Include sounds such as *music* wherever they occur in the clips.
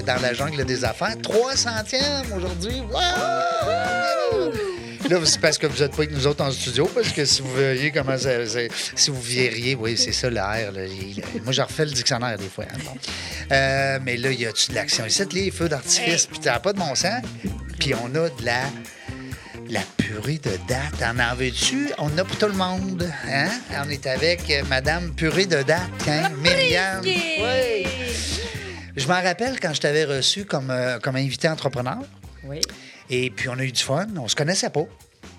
euh, dans la jungle des affaires. 300e aujourd'hui. Wow! Là, c'est parce que vous n'êtes pas avec nous autres en studio, parce que si vous verriez comment ça. ça- si vous verriez, oui, c'est ça, l'air. Moi, je refais le dictionnaire des fois. hein, bon. Euh, mais là, il y a-tu de l'action ici, les feux d'artifice, puis t'as pas de bon sens. Puis on a de la. La purée de date, en en veux-tu? On a pour tout le monde. Hein? On est avec euh, Madame Purée de date, hein? Myriam. Oui. Je m'en rappelle quand je t'avais reçu comme, euh, comme invité entrepreneur. Oui. Et puis, on a eu du fun. On se connaissait pas.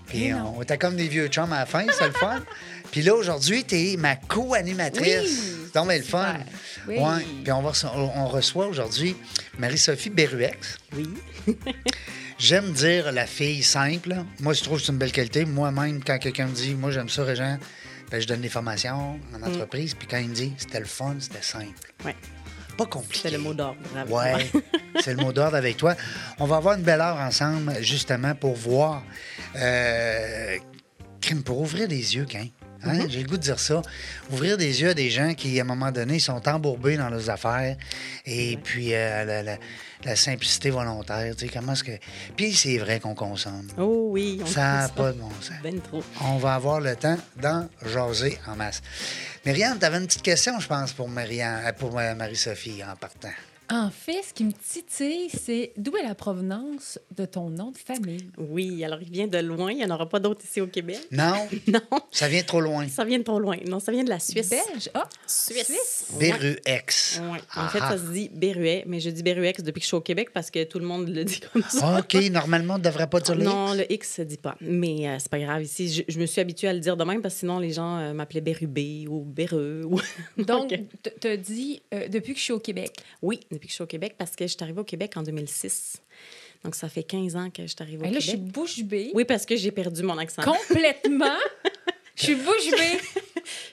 Puis, on était comme des vieux chums à la fin, c'est le fun. *laughs* Puis là, aujourd'hui, tu es ma co-animatrice. Oui, donc bien le fun. Oui. Ouais. Puis, on, va on reçoit aujourd'hui Marie-Sophie Berruex. Oui. *laughs* J'aime dire la fille simple. Moi, je trouve que c'est une belle qualité. Moi-même, quand quelqu'un me dit, moi, j'aime ça, Régent, ben, je donne des formations en Mm. entreprise. Puis quand il me dit, c'était le fun, c'était simple. Ouais. Pas compliqué. C'est le mot d'ordre. Ouais, *laughs* c'est le mot d'ordre avec toi. On va avoir une belle heure ensemble, justement, pour voir. Euh, crime, pour ouvrir les yeux, quand. Hein? J'ai le goût de dire ça. Ouvrir des yeux à des gens qui, à un moment donné, sont embourbés dans leurs affaires. Et puis, euh, la, la- la simplicité volontaire. Tu sais, comment est-ce que. Puis, c'est vrai qu'on consomme. Oh oui. on Ça n'a pas de bon sens. Ben trop. On va avoir le temps d'en jaser en masse. Myriam, tu avais une petite question, je pense, pour, Myriam, euh, pour euh, Marie-Sophie en partant. En fait, ce qui me titille, c'est d'où est la provenance de ton nom de famille? Oui, alors il vient de loin. Il n'y en aura pas d'autres ici au Québec. Non, *laughs* Non, ça vient trop loin. ça vient de trop loin. Non, ça vient de la Suisse. Belge? Ah, Suisse. Beruex. Ouais. En fait, Ah, ça se dit Berruet, mais je dis Berruex depuis que je suis au Québec parce que tout le monde le dit comme ça. ah. OK, normalement, on ne devrait pas dire le Non, le X se dit pas. Mais euh, c'est pas grave. Ici, je, je me suis habituée à le dire de même parce que sinon, les gens euh, m'appelaient Bérubé ou Béreux. Ou... *laughs* donc, Donc, t- t'as dit euh, depuis que je suis au Québec. oui, depuis que je suis au Québec parce que je suis arrivée au Québec en 2006. Donc, ça fait 15 ans que je suis arrivée au Et là, je suis Québec. bouche bée. Oui, parce que j'ai perdu mon accent. Complètement. *laughs* Je suis bouche bée.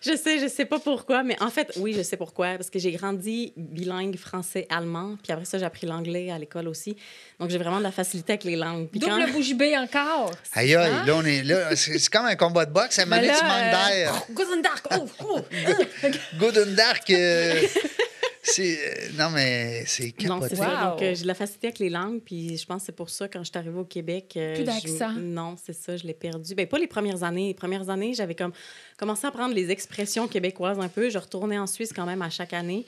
Je sais, je sais pas pourquoi, mais en fait, oui, je sais pourquoi. Parce que j'ai grandi bilingue français-allemand, puis après ça, j'ai appris l'anglais à l'école aussi. Donc, j'ai vraiment de la facilité avec les langues. Puis quand- Double bouche bée encore. Aïe, aïe, Hein? là, on est là. C'est comme un combat de boxe. À un moment donné, Mais tu là, manques euh, d'air. Guten Tag. Oh, oh. *laughs* Euh, c'est. non, mais c'est Non, capoté. c'est ça. Wow. Donc, euh, j'ai de la facilité avec les langues, puis je pense que c'est pour ça, quand je suis arrivée au Québec... euh, Plus je- d'accent. Non, c'est ça, je l'ai perdu. Ben pas les premières années. Les premières années, j'avais comme commencé à prendre les expressions québécoises un peu. Je retournais en Suisse quand même à chaque année.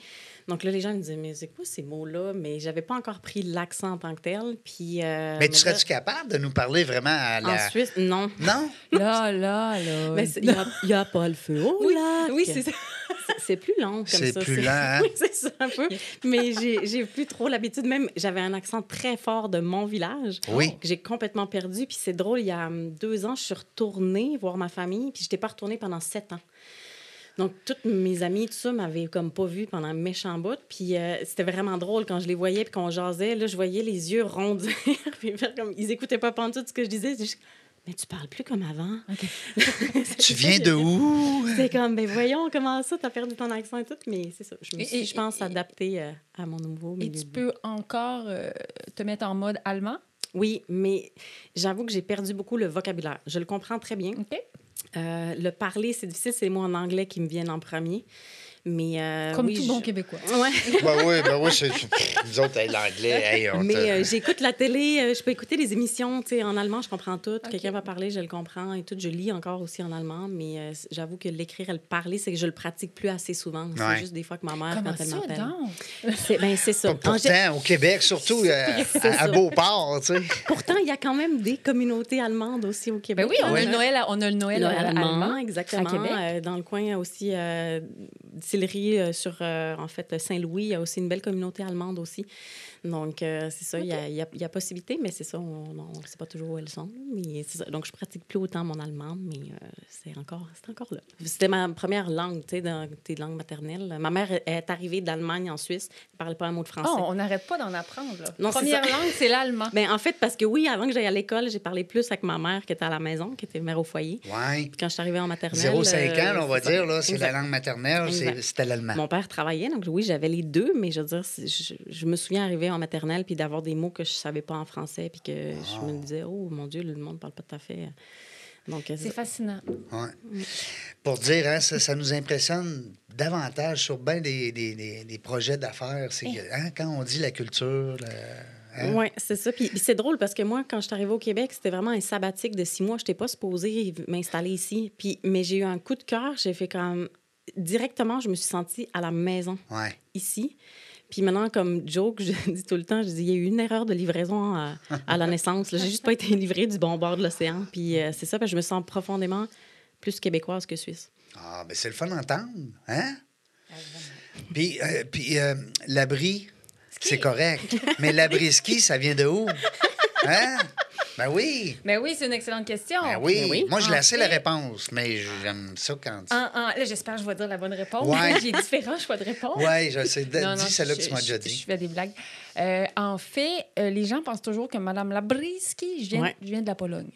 Donc là, les gens me disaient, mais c'est quoi ces mots-là? Mais j'avais pas encore pris l'accent en tant que tel. Puis... euh, Mais tu là, serais-tu capable de nous parler vraiment à En la. Suisse, non. Non? *laughs* Là, là, là. *laughs* Mais c'est- il n'y a, il y a pas le feu au Oui, lac. oui, c'est ça. C'est- *laughs* C'est plus long comme C'est ça. plus lent, hein? Oui, c'est ça un peu. Mais j'ai plus trop l'habitude. Même, j'avais un accent très fort de mon village. Oui. que J'ai complètement perdu. Puis c'est drôle, il y a hum, deux ans, je suis retournée voir ma famille. Puis je n'étais pas retournée pendant sept ans. Donc, toutes mes amies, tout ça, m'avaient comme pas vue pendant un méchant bout. Puis euh, c'était vraiment drôle quand je les voyais puis qu'on jasait. Là, je voyais les yeux rondir. *laughs* puis faire comme... Ils écoutaient pas tout ce que je disais. Juste, Mais tu parles plus comme avant. *laughs* Tu viens de où? C'est comme, ben voyons, comment ça, t'as perdu ton accent et tout. Mais c'est ça. Je me Et- suis, et- je pense, et- adaptée euh, à mon nouveau Et milieu. tu peux encore euh, te mettre en mode allemand? Oui, mais j'avoue que j'ai perdu beaucoup le vocabulaire. Je le comprends très bien. OK? Euh, le parler, c'est difficile. C'est les mots en anglais qui me viennent en premier. Mais euh, Comme oui, tout je- bon Québécois. Ouais. *laughs* Ben oui, ben oui, c'est. *laughs* Nous autres, hey, l'anglais, hey, Mais euh, j'écoute la télé, euh, je peux écouter des émissions, tu sais, en allemand, je comprends tout. Quelqu'un va parler, je le comprends et tout. Je lis encore aussi en allemand, mais euh, j'avoue que l'écrire et le parler, c'est que je le pratique plus assez souvent. Ouais. C'est juste des fois que ma mère, Comment quand elle m'appelle. C'est ben, c'est ça. Pour- En Pourtant, au Québec, surtout euh, à, à. *laughs* Beauport, tu sais. Pourtant, il y a quand même des communautés allemandes aussi au Québec. Ben oui, on, a le Noël, à- on a le Noël, Noël allemand, allemand. exactement. à Québec. Euh, dans le coin aussi, euh, euh, sur, euh, en fait, Saint-Louis, il y a aussi une belle communauté allemande aussi. Donc, euh, c'est ça, il y a- il y, a, il y a possibilité, mais c'est ça, on ne sait pas toujours où elles sont. Mais ça. Donc, je pratique plus autant mon allemand, mais euh, c'est encore, c'est encore là. C'était ma première langue, tu sais, dans tes langues maternelles. Ma mère est arrivée d'Allemagne en Suisse, elle ne parlait pas un mot de français. Oh, on n'arrête pas d'en apprendre. Là. Non, Première langue, c'est l'allemand. Ben, en fait, parce que oui, avant que j'aille à l'école, j'ai parlé plus avec ma mère qui était à la maison, qui était mère au foyer. Ouais. Puis quand je suis arrivée en maternelle... 0,5 euh, ans, là, on va dire, là, c'est la langue maternelle, c'était l'allemand. Mon père travaillait, donc oui, j'avais les deux, mais je veux dire, je me souviens arriver en maternelle puis d'avoir des mots que je savais pas en français, puis que je me disais, oh mon Dieu, le monde parle pas tout à fait. Donc, euh, C'est fascinant. Ouais. Pour dire, hein, ça, ça nous impressionne davantage sur bien des, des, des, des projets d'affaires. C'est que, hein, quand on dit la culture, le- hein? Oui, c'est ça. Puis, puis c'est drôle parce que moi, quand je suis arrivée au Québec, c'était vraiment un sabbatique de six mois. Je n'étais pas supposée m'installer ici. Puis, mais j'ai eu un coup de cœur. J'ai fait comme. Directement, je me suis sentie à la maison Ouais. ici. Puis maintenant, comme joke, je *laughs* dis tout le temps, je dis, il y a eu une erreur de livraison à, à la naissance. J'ai juste pas été *laughs* livrée du bon bord de l'océan. Puis euh, c'est ça, parce que je me sens profondément plus québécoise que suisse. Ah, ben c'est le fun d'entendre, hein? Puis, euh, puis euh, l'abri, c'est correct. *laughs* Mais l'abri ski, ça vient de où? Hein? Ben oui. Mais oui, c'est une excellente question. Ben oui. Ben oui. Moi, je En la sais, la fait- réponse, mais j'aime ça quand... En- en- là, j'espère que je vais dire la bonne réponse. Ouais. *laughs* J'ai différents choix de réponse. Oui, je sais. Non, non, Dis celle-là que je- tu m'as je- déjà Je dit. fais des blagues. Euh, en fait, euh, les gens pensent toujours que Mme Labriski, je viens, Ouais. je viens de la Pologne.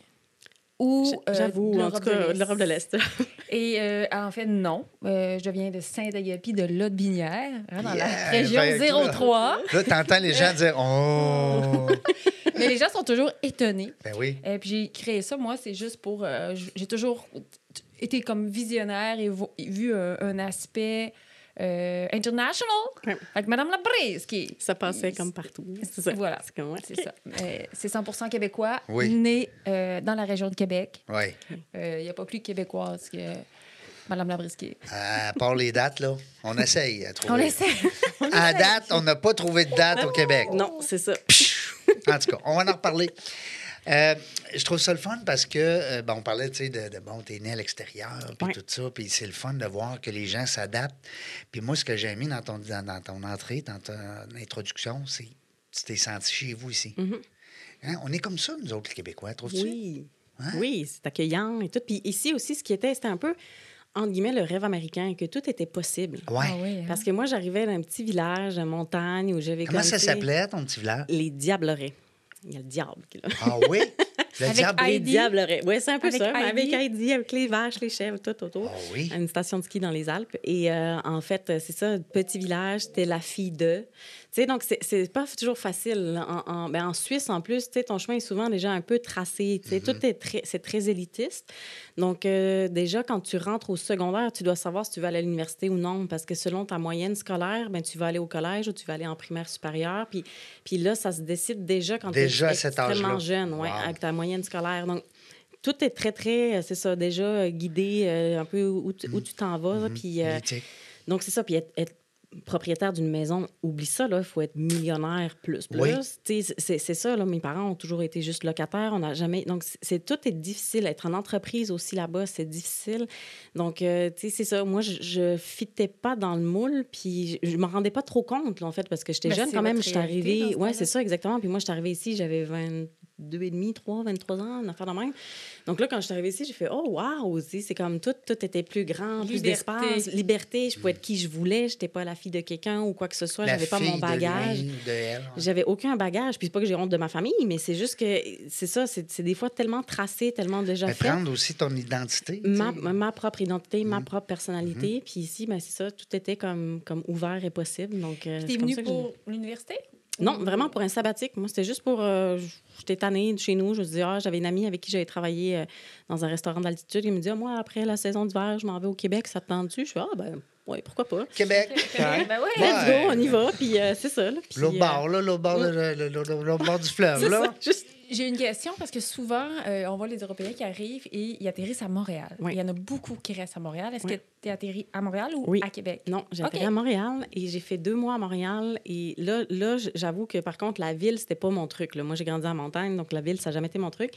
Ou euh, J'avoue, en l'Europe tout cas, de de l'Europe de l'Est. *laughs* Et euh, en fait, non. Euh, je viens de Saint-Agapi de Lotbinière, hein, dans la région ben, là. 03. Là, t'entends les gens dire « Oh! *laughs* Mais les gens sont toujours étonnés. » Ben oui. Et puis j'ai créé ça, moi, c'est juste pour. euh, j- j'ai toujours été comme visionnaire et vo- vu un, un aspect euh, international? Ouais. Avec Mme Labrise, qui. Ça passait comme partout. C'est ça. Voilà. C'est comme, ouais. C'est ça. Mais C'est 100 québécois, Oui. né euh, dans la région de Québec. Oui. Il n'y a pas plus québécoise que Mme Labrisquier. À part les dates, là, on essaye à trouver. On essaie. *laughs* On À date, on n'a pas trouvé de date au Québec. Non, c'est ça. En tout cas, on va en reparler. Euh, je trouve ça le fun parce que, euh, bon, on parlait, tu sais, de, de, bon, t'es né à l'extérieur, puis Ouais. tout ça, puis c'est le fun de voir que les gens s'adaptent. Puis moi, ce que j'ai mis dans ton, dans, dans ton entrée, dans ton introduction, c'est tu t'es senti chez vous ici. Mhm. Hein? On est comme ça, nous autres, les Québécois, trouves-tu? Oui. Hein? Oui, c'est accueillant et tout. Puis ici aussi, ce qui était, c'était un peu, entre guillemets, le rêve américain, que tout était possible. Ouais. Ah oui, hein. Parce que moi, j'arrivais d'un petit village de montagne où j'avais Comment comme, ça s'appelait, ton petit village? Les Diablerets. Il y a le diable qui est là. Ah oui? *laughs* Le Avec diable? Les Heidi. Oui, c'est un peu Avec ça. Avec Heidi. Avec les vaches, les chèvres, tout autour. Ah oui? à une station de ski dans les Alpes. Et euh, en fait, c'est ça, petit village, c'était la fille de. Sais, donc c'est- pas toujours facile. En, en, ben, en Suisse, en plus, tu sais, ton chemin est souvent déjà un peu tracé. Tu sais, Mm-hmm. tout est très, c'est très élitiste. Donc, euh, déjà, quand tu rentres au secondaire, tu dois savoir si tu vas aller à l'université ou non, parce que selon ta moyenne scolaire, ben, tu vas aller au collège ou tu vas aller en primaire supérieure. Puis, puis là, ça se décide déjà quand tu es à cet extrêmement jeune, ouais, Wow. avec ta moyenne scolaire. Donc, tout est très, très, euh, c'est ça, déjà euh, guidé euh, un peu où, tu- où tu t'en vas. Puis, euh, donc, c'est ça. Puis, être, être propriétaire d'une maison, oublie ça, là. Il faut être millionnaire plus, plus. Oui. Tu sais, C'est c'est ça, là. Mes parents ont toujours été juste locataires. On n'a jamais... Donc, c'est- tout est difficile. Être en entreprise aussi là-bas, c'est difficile. Donc, euh, tu sais, c'est ça. Moi, je, je fitais pas dans le moule, puis je, je me rendais pas trop compte, là, en fait, parce que j'étais jeune quand même. réalité dans arrivée... temps-là. c'est ça, exactement. Puis moi, j'étais arrivée ici, j'avais 22 et demi, 3, 23 ans, une affaire de même. Donc là, quand je suis arrivée ici, j'ai fait « Oh, wow! » C'est comme tout, tout était plus grand, plus d'espace, liberté. Je pouvais être qui je voulais. J'étais pas la fille de quelqu'un ou quoi que ce soit. J'avais pas mon bagage. J'avais aucun bagage. Puis c'est pas que j'ai honte de ma famille, mais c'est juste que c'est ça. C'est c'est des fois tellement tracé, tellement déjà Mais fait. prendre aussi ton identité. Ma, ma propre identité, ma Mhm. propre personnalité. Puis ici, ben, c'est ça, tout était comme, comme ouvert et possible. Donc, euh, T'es c'est comme venu ça que j'ai- pour l'université? Non, vraiment pour un sabbatique. Moi, c'était juste pour. euh, J'étais tannée de chez nous. Je me disais, ah, j'avais une amie avec qui j'avais travaillé euh, dans un restaurant d'altitude. Il me dit, Ah, moi, après la saison d'hiver, je m'en vais au Québec. Ça te tente-tu? Je fais, ah, ben, oui, pourquoi pas. Québec. *laughs* Ben ouais. Ouais. Let's go, on y va. Puis euh, c'est ça. là. Puis, L'autre euh, bord, là, l'autre bord, le- le- le- l'autre bord du fleuve, là. juste- J'ai une question parce que souvent, euh, on voit les Européens qui arrivent et ils atterrissent à Montréal. Oui. Il y en a beaucoup qui restent à Montréal. Est-ce Oui. que tu es atterri à Montréal ou Oui. à Québec? Non, j'ai atterri à Montréal et j'ai fait deux mois à Montréal. Et là, là j'avoue que par contre, la ville, c'était pas mon truc. là. Moi, j'ai grandi en montagne, donc la ville, ça n'a jamais été mon truc.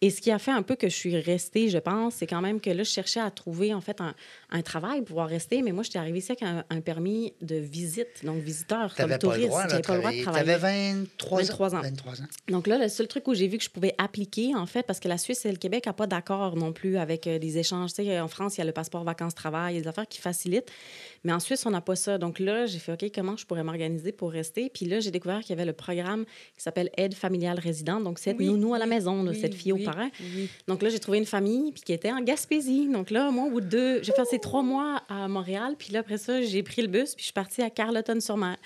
Et ce qui a fait un peu que je suis restée, je pense, c'est quand même que là, je cherchais à trouver en fait un, un travail pour pouvoir rester. Mais moi, j'étais arrivée ici avec un, un permis de visite, donc visiteur, comme touriste. J'avais pas le droit de travailler. Tu travailler. avais 23 ans. 23 ans. 23 ans. Donc là, le seul truc où j'ai vu que je pouvais appliquer, en fait, parce que la Suisse et le Québec n'ont pas d'accord non plus avec euh, des échanges. Tu sais, en France, il y a le passeport vacances-travail, il y a des affaires qui facilitent. Mais en Suisse, on n'a pas ça. Donc là, j'ai fait, OK, comment je pourrais m'organiser pour rester? Puis là, j'ai découvert qu'il y avait le programme qui s'appelle Aide familiale résidente. Donc, c'est Oui, nounou à la oui, maison, là, cette fille oui, au parrain. oui. Donc là, j'ai trouvé une famille puis qui était en Gaspésie. Donc là, moi, au bout de deux, j'ai passé trois mois à Montréal. Puis là, après ça, j'ai pris le bus puis je suis partie à Carleton-sur-Mer.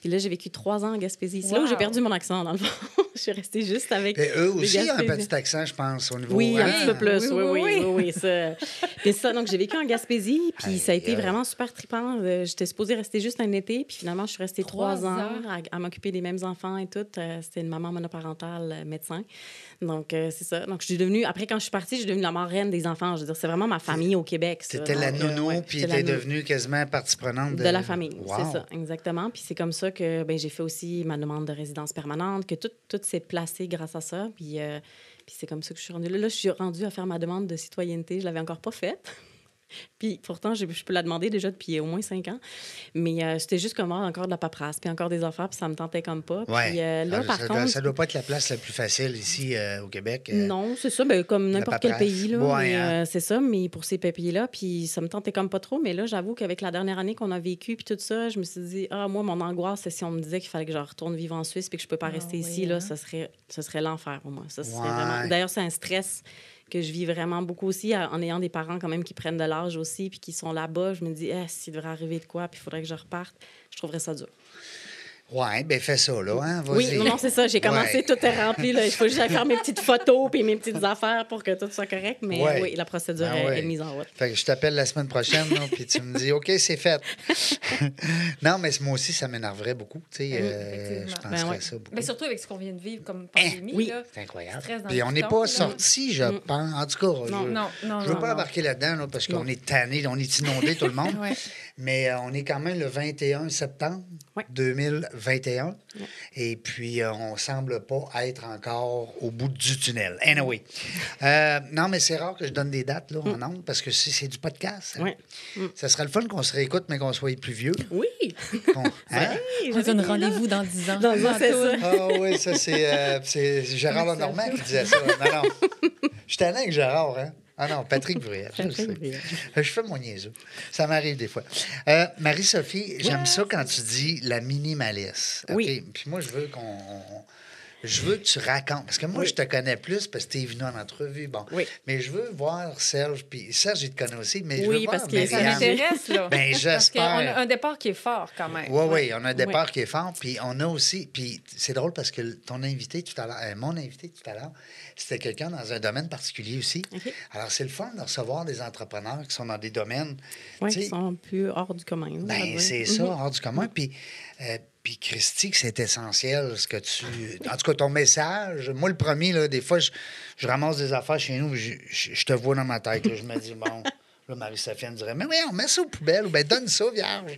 Puis là, j'ai vécu trois ans en Gaspésie. C'est là où j'ai perdu mon accent, dans le fond. *laughs* je suis restée juste avec. Et eux aussi ont un petit accent, je pense, au niveau. Oui, un hein? petit peu plus. Oui, Oui, oui, oui, oui. oui, ça. Puis ça, donc j'ai vécu en Gaspésie, puis Aïe, ça a été vraiment super trippant. Euh, J'étais supposée rester juste un été, puis finalement, je suis restée Trois trois, ans ans? à, à m'occuper des mêmes enfants et tout. Euh, C'était une maman monoparentale euh, médecin. Donc, euh, c'est ça. Donc, je suis devenue, après, quand je suis partie, je suis devenue la marraine des enfants. Je veux dire, c'est vraiment ma famille au Québec. C'était la euh, nounou, ouais, puis t'es devenue quasiment partie prenante de, de la famille. Wow. C'est ça, exactement. Puis c'est comme ça que ben, j'ai fait aussi ma demande de résidence permanente, que tout, tout s'est placé grâce à ça. Puis, euh, puis c'est comme ça que je suis rendue là. Là, je suis rendue à faire ma demande de citoyenneté. Je l'avais encore pas faite. Puis pourtant, je, je peux la demander déjà depuis au moins cinq ans. Mais euh, c'était juste comme avoir encore de la paperasse, puis encore des affaires, puis ça me tentait comme pas. Ouais. Puis euh, là, Ah, par ça, contre... doit, ça doit pas être la place la plus facile ici euh, au Québec. euh. Non, c'est ça, ben, comme n'importe quel pays. Là, Ouais, mais, hein. euh, c'est ça, mais pour ces papiers-là, puis ça me tentait comme pas trop. Mais là, j'avoue qu'avec la dernière année qu'on a vécue, puis tout ça, je me suis dit, ah, moi, mon angoisse, c'est si on me disait qu'il fallait que je retourne vivre en Suisse, puis que je peux pas Ah rester oui, ici, hein. là, ça serait, ça serait l'enfer pour moi. Ça serait Ouais. vraiment... D'ailleurs, c'est un stress que je vis vraiment beaucoup aussi en ayant des parents quand même qui prennent de l'âge aussi, puis qui sont là-bas. Je me dis, eh, s'il devrait arriver de quoi, puis il faudrait que je reparte, je trouverais ça dur. Ouais, ben fais ça, là. Hein? Oui, non, non, c'est ça. J'ai commencé, Ouais. tout est rempli. Là. Il faut juste faire mes petites photos puis mes petites *laughs* affaires pour que tout soit correct. Mais Ouais. oui, la procédure Ah est- ouais. est, mise en route. Fait que je t'appelle la semaine prochaine, là, puis tu me dis, OK, c'est fait. *laughs* non, mais moi aussi, ça m'énerverait beaucoup. Tu sais, euh, effectivement. je Ben penserais ouais. ça beaucoup. Mais surtout avec ce qu'on vient de vivre comme Hein? pandémie. Oui. là. C'est incroyable. Puis on n'est pas sorti, je Mm. pense. En tout cas, Non, je, Non, non, je veux non, pas non. embarquer là-dedans là, parce qu'on est tanné, on est inondé, tout le monde. *laughs* Mais euh, on est quand même le 21 septembre Ouais. 2021. Et puis, euh, on semble pas être encore au bout du tunnel. Anyway. Euh, non, mais c'est rare que je donne des dates là, en ondes parce que c'est c'est du podcast. hein. Ouais. Ça serait le fun qu'on se réécoute, mais qu'on soit plus vieux. Oui. *laughs* Qu'on- *laughs* hein? On donne rendez-vous dans 10 ans. Dans dix ans, c'est ça. Ah oui, ça, c'est euh, c'est Gérard Lenormand qui disait ça. Non, non. *laughs* Je suis tanné avec Gérard, hein? Ah non, Patrick Bruel. je. Je fais mon niaiseux. Ça m'arrive des fois. Euh, Marie-Sophie, j'aime ça quand tu dis la minimaliste. Oui. Puis moi, je veux qu'on. Je veux que tu racontes. Parce que moi, je te connais plus parce que tu es venu en entrevue. Bon. Oui. Mais je veux voir Serge. Puis Serge, il te connaît aussi. Mais je Oui, veux voir parce que ça m'intéresse, là. Ben, Parce j'espère. qu'on a un départ qui est fort, quand même. Oui, oui, on a un départ qui est fort. Puis on a aussi. Puis c'est drôle parce que ton invité tout à l'heure, euh, mon invité tout à l'heure, c'était quelqu'un dans un domaine particulier aussi. Alors c'est le fun de recevoir des entrepreneurs qui sont dans des domaines. Oui, qui sont plus hors du commun. ben, c'est Mhm. ça, hors du commun. Puis, euh, puis Christy, c'est essentiel ce que tu. En tout cas, ton message. Moi, le premier, là, des fois, je, je ramasse des affaires chez nous, je, je- te vois dans ma tête. là, je me dis, bon. Là, Marie-Sophie me dirait, mais oui, on met ça aux poubelles ou bien donne ça, vierge.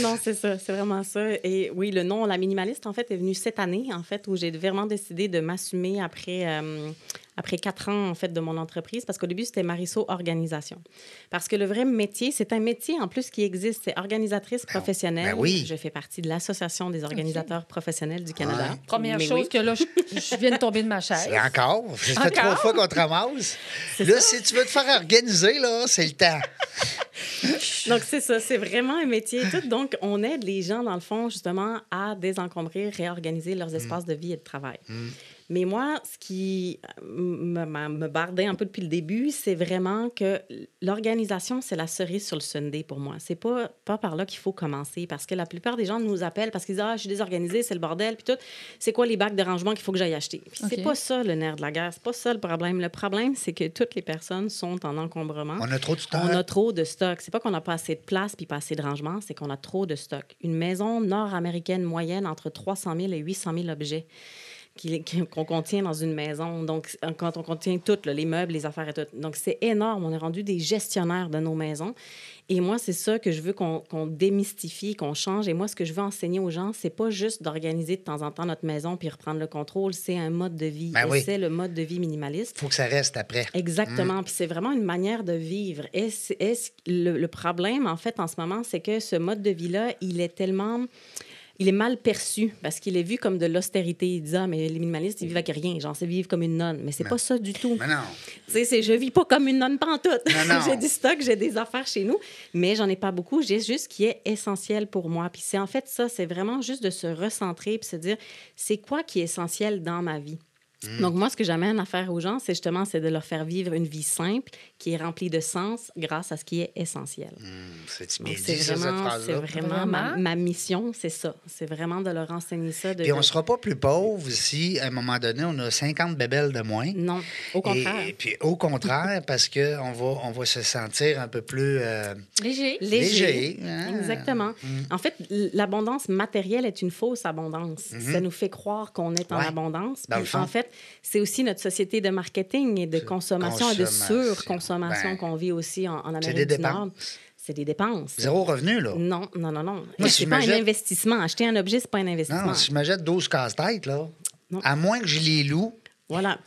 Non, c'est ça, c'est vraiment ça. Et oui, le nom La Minimaliste, en fait, est venu cette année, en fait, où j'ai vraiment décidé de m'assumer après, euh, après quatre ans, en fait, de mon entreprise, parce qu'au début, c'était Marisso Organisation. Parce que le vrai métier, c'est un métier, en plus, qui existe. C'est organisatrice professionnelle. ben oui. Je fais partie de l'Association des organisateurs professionnels du Canada. Ouais. Première Mais chose oui. que là, je, *laughs* je viens de tomber de ma chaise. C'est encore? Ça fait Encore? trois fois qu'on te ramasse. Là, si tu veux te faire organiser, là, c'est le temps. *laughs* Donc, c'est ça, c'est vraiment un métier et tout. Donc, on aide les gens, dans le fond, justement, à désencombrer, réorganiser leurs espaces de vie et de travail. Mais moi, ce qui euh, me, me- me bardait un peu depuis le début, c'est vraiment que l'organisation, c'est la cerise sur le sundae pour moi. C'est pas, pas par là qu'il faut commencer parce que la plupart des gens nous appellent parce qu'ils disent Ah, je suis désorganisée, c'est le bordel, puis tout. C'est quoi les bacs de rangement qu'il faut que j'aille acheter? Puis C'est OK. pas ça le nerf de la guerre, c'est pas ça le problème. Le problème, c'est que toutes les personnes sont en encombrement. On a trop de temps. On a trop de stock. C'est pas qu'on n'a pas assez de place puis pas assez de rangement, c'est qu'on a trop de stock. Une maison nord-américaine moyenne entre 300 000 et 800 000 objets qu'on contient dans une maison. Donc, quand on contient tout, là, les meubles, les affaires et tout. Donc, c'est énorme. On est rendu des gestionnaires de nos maisons. Et moi, c'est ça que je veux qu'on démystifie, qu'on change. Et moi, ce que je veux enseigner aux gens, c'est pas juste d'organiser de temps en temps notre maison puis reprendre le contrôle. C'est un mode de vie. Ben et oui. c'est le mode de vie minimaliste. Il faut que ça reste après. Exactement. Puis c'est vraiment une manière de vivre. Est-ce, est-ce- le, le problème, en fait, en ce moment, c'est que ce mode de vie-là, il est tellement. Il est mal perçu parce qu'il est vu comme de l'austérité. Ils disent, ah, mais les minimalistes, ils vivent avec rien. Genre, c'est vivre comme une nonne. Mais c'est pas ça du tout. Mais non. Tu sais, c'est je vis pas comme une nonne pantoute. *laughs* J'ai du stock, j'ai des affaires chez nous, mais j'en ai pas beaucoup. J'ai juste ce qui est essentiel pour moi. Puis c'est en fait ça, c'est vraiment juste de se recentrer puis se dire, c'est quoi qui est essentiel dans ma vie? Mm. Donc, moi, ce que j'amène à faire aux gens, c'est justement c'est de leur faire vivre une vie simple qui est remplie de sens grâce à ce qui est essentiel. Hum, C'est dit, ça, cette vraiment, vraiment ma, Vraiment? ma mission, c'est ça. C'est vraiment de leur enseigner ça. De, Puis on de- ne sera pas plus pauvre si, à un moment donné, on a 50 bébelles de moins. Non, au contraire. Et, et puis au contraire, parce qu'on va, on va se sentir un peu plus euh, Léger. léger. hein. Exactement. En fait, l'abondance matérielle est une fausse abondance. Ça nous fait croire qu'on est en. Ouais. abondance. Dans le Puis, fond. en fait, c'est aussi notre société de marketing et de consommation, et de consommation. surconsommation Ben, qu'on vit aussi en, en Amérique des du Nord. C'est des dépenses. Zéro revenu, là. Non, non, non, non. Moi, si c'est pas un investissement. Acheter un objet, c'est pas un investissement. Non, si je m'achète 12 casse-têtes, là, Non. à moins que je les loue. Voilà.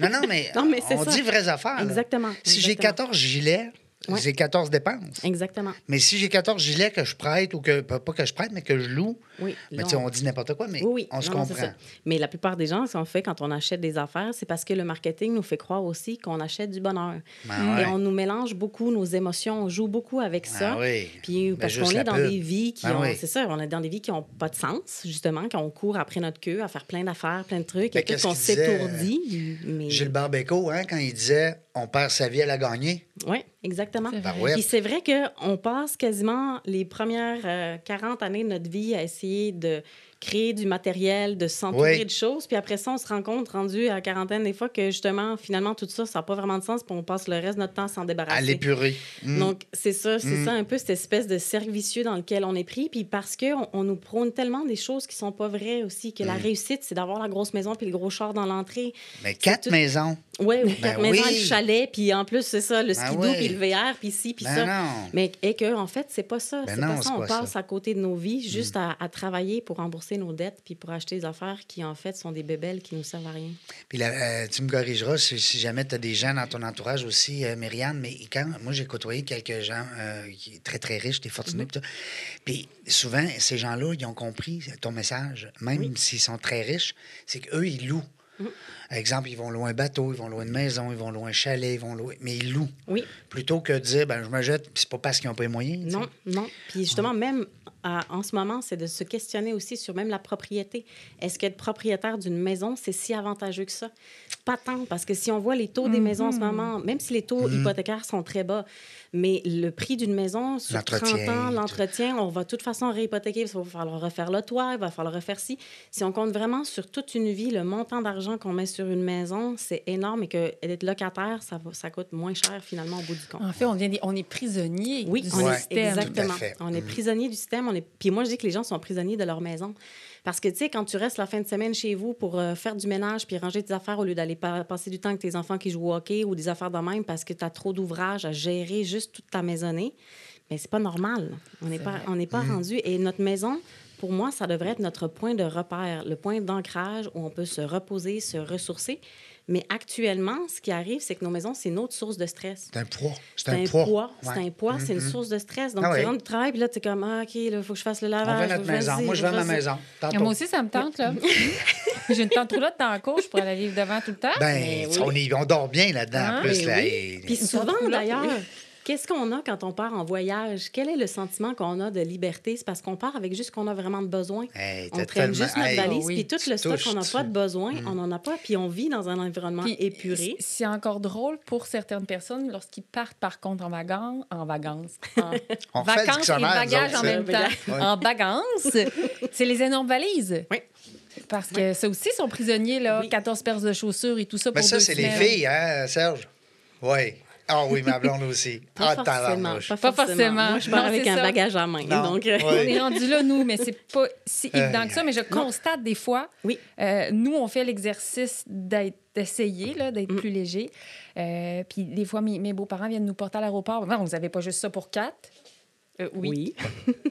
Non, non, mais, *laughs* Non, mais on ça. dit vraies affaires. là. Exactement, Si j'ai exactement. 14 gilets, J'ai 14 dépenses. Exactement. Mais si j'ai 14 gilets que je prête ou que, pas que je prête, mais que je loue, Oui. tu sais, on dit n'importe quoi, mais Oui, on se Non, comprend. ça. Mais la plupart des gens, ce qu'on fait quand on achète des affaires, c'est parce que le marketing nous fait croire aussi qu'on achète du bonheur. Ben ouais. Et on nous mélange beaucoup nos émotions, on joue beaucoup avec ça. Ah oui. Puis Ben, parce qu'on est dans pub. des vies qui Ben ont, oui. c'est ça, on est dans des vies qui n'ont pas de sens, justement, qu'on court après notre queue à faire plein d'affaires, plein de trucs, Ben, et tout qu'on s'étourdit. Mais... Gilles Barbeco, hein, quand il disait on perd sa vie à la gagner. Oui, exactement. C'est vrai. ouais. Puis c'est vrai qu'on passe quasiment les premières euh, 40 années de notre vie à essayer de créer du matériel, de s'entourer Oui. de choses. Puis après ça, on se rend compte, rendu à la quarantaine, des fois, que justement, finalement, tout ça, ça n'a pas vraiment de sens. Puis on passe le reste de notre temps à s'en débarrasser. À l'épurer. Mm. Donc, c'est ça, c'est Mm. ça un peu cette espèce de cercle vicieux dans lequel on est pris. Puis parce qu'on on nous prône tellement des choses qui sont pas vraies aussi, que la Mm. réussite, c'est d'avoir la grosse maison puis le gros char dans l'entrée. Mais quatre tout- maisons. Oui, ou Ben quatre maisons, oui. le chalet, puis en plus, c'est ça, le Ben skidoo, oui. puis le VR, puis ci, puis Ben ça. non. Mais et que, en fait, c'est pas ça. Ben c'est pas ça. On pas passe ça. À côté de nos vies juste à, à travailler pour rembourser nos dettes puis pour acheter des affaires qui, en fait, sont des bébelles qui nous servent à rien. Puis là, euh, tu me corrigeras si, si jamais tu as des gens dans ton entourage aussi, euh, Myriam, mais quand moi j'ai côtoyé quelques gens euh, qui sont très très riches, des fortunés, tout. puis souvent ces gens-là, ils ont compris ton message, même s'ils sont très riches, c'est qu'eux ils louent. Mm-hmm. Exemple, ils vont louer un bateau, ils vont louer une maison, ils vont louer un chalet, ils vont louer, mais ils louent. Oui. Plutôt que de dire, ben je me jette, puis c'est pas parce qu'ils n'ont pas les moyens. Non, non. Puis justement, même en ce moment, c'est de se questionner aussi sur même la propriété. Est-ce qu'être propriétaire d'une maison, c'est si avantageux que ça? Pas tant, parce que si on voit les taux des maisons en ce moment, même si les taux hypothécaires sont très bas, mais le prix d'une maison sur 30 L'entretien, ans, l'entretien, on va de toute façon réhypothéquer, parce qu'il va falloir refaire le toit, il va falloir refaire ci. Si on compte vraiment sur toute une vie, le montant d'argent qu'on met sur une maison, c'est énorme et que être locataire, ça, va- ça coûte moins cher finalement au bout du compte. En fait, on, devient des- on est prisonnier Oui, du on Ouais, est, système. exactement. Tout à fait. On est Mm. prisonnier du système. On est... Puis moi, je dis que les gens sont prisonniers de leur maison. Parce que, tu sais, quand tu restes la fin de semaine chez vous pour euh, faire du ménage puis ranger tes affaires au lieu d'aller pa- passer du temps avec tes enfants qui jouent au hockey ou des affaires de même parce que tu as trop d'ouvrages à gérer juste toute ta maisonnée, mais c'est pas normal. On n'est pas, on n'est pas Mm. rendu. Et notre maison, pour moi, ça devrait être notre point de repère, le point d'ancrage où on peut se reposer, se ressourcer. Mais actuellement, ce qui arrive, c'est que nos maisons, c'est une autre source de stress. C'est un poids. C'est un, un poids. poids. Ouais. C'est un poids, c'est une Mhm. source de stress. Donc, Ah tu oui. rentres du travail, puis là, tu es comme, ah, OK, il faut que je fasse le On lavage. veut faut notre maison. Moi, je veux que ma maison. Tantôt. Moi aussi, ça me tente, là. *laughs* J'ai une tente roulotte dans la cour, je pourrais la vivre devant tout le temps. Ben, Mais oui. on, on dort bien là-dedans, en Ah, plus. Mais là, oui. et- Puis souvent, d'ailleurs, oui. Qu'est-ce qu'on a quand on part en voyage? Quel est le sentiment qu'on a de liberté? C'est parce qu'on part avec juste ce qu'on a vraiment de besoin. Hey, On traîne tellement- juste notre hey, valise, oh oui, puis tout le stock qu'on n'a pas de besoin, Mm. on n'en a pas, puis on vit dans un environnement Puis, épuré. C'est encore drôle pour certaines personnes lorsqu'ils partent, par contre, en vacances, en vacances, en *laughs* On vacances et bagages en même ça. temps. En vacances, c'est les énormes valises. Oui. Parce que ça aussi, sont prisonniers, là, Oui. 14 paires de chaussures et tout ça Mais pour ça, deux c'est les filles, hein, Serge? Oui. Ah oui, ma blonde aussi. *laughs* Pas ah, forcément. Pas Pas forcément. Moi, je pars avec un ça. bagage à main. Non. Donc, euh. On est rendu là, nous, mais c'est pas si évident que ça. Mais je constate des fois, Oui. euh, nous, on fait l'exercice d'être- d'essayer, d'être Mm. plus léger. Euh, puis des fois, mes, mes beaux-parents viennent nous porter à l'aéroport. Non, vous n'avez pas juste ça pour quatre. Euh, oui. oui. *laughs*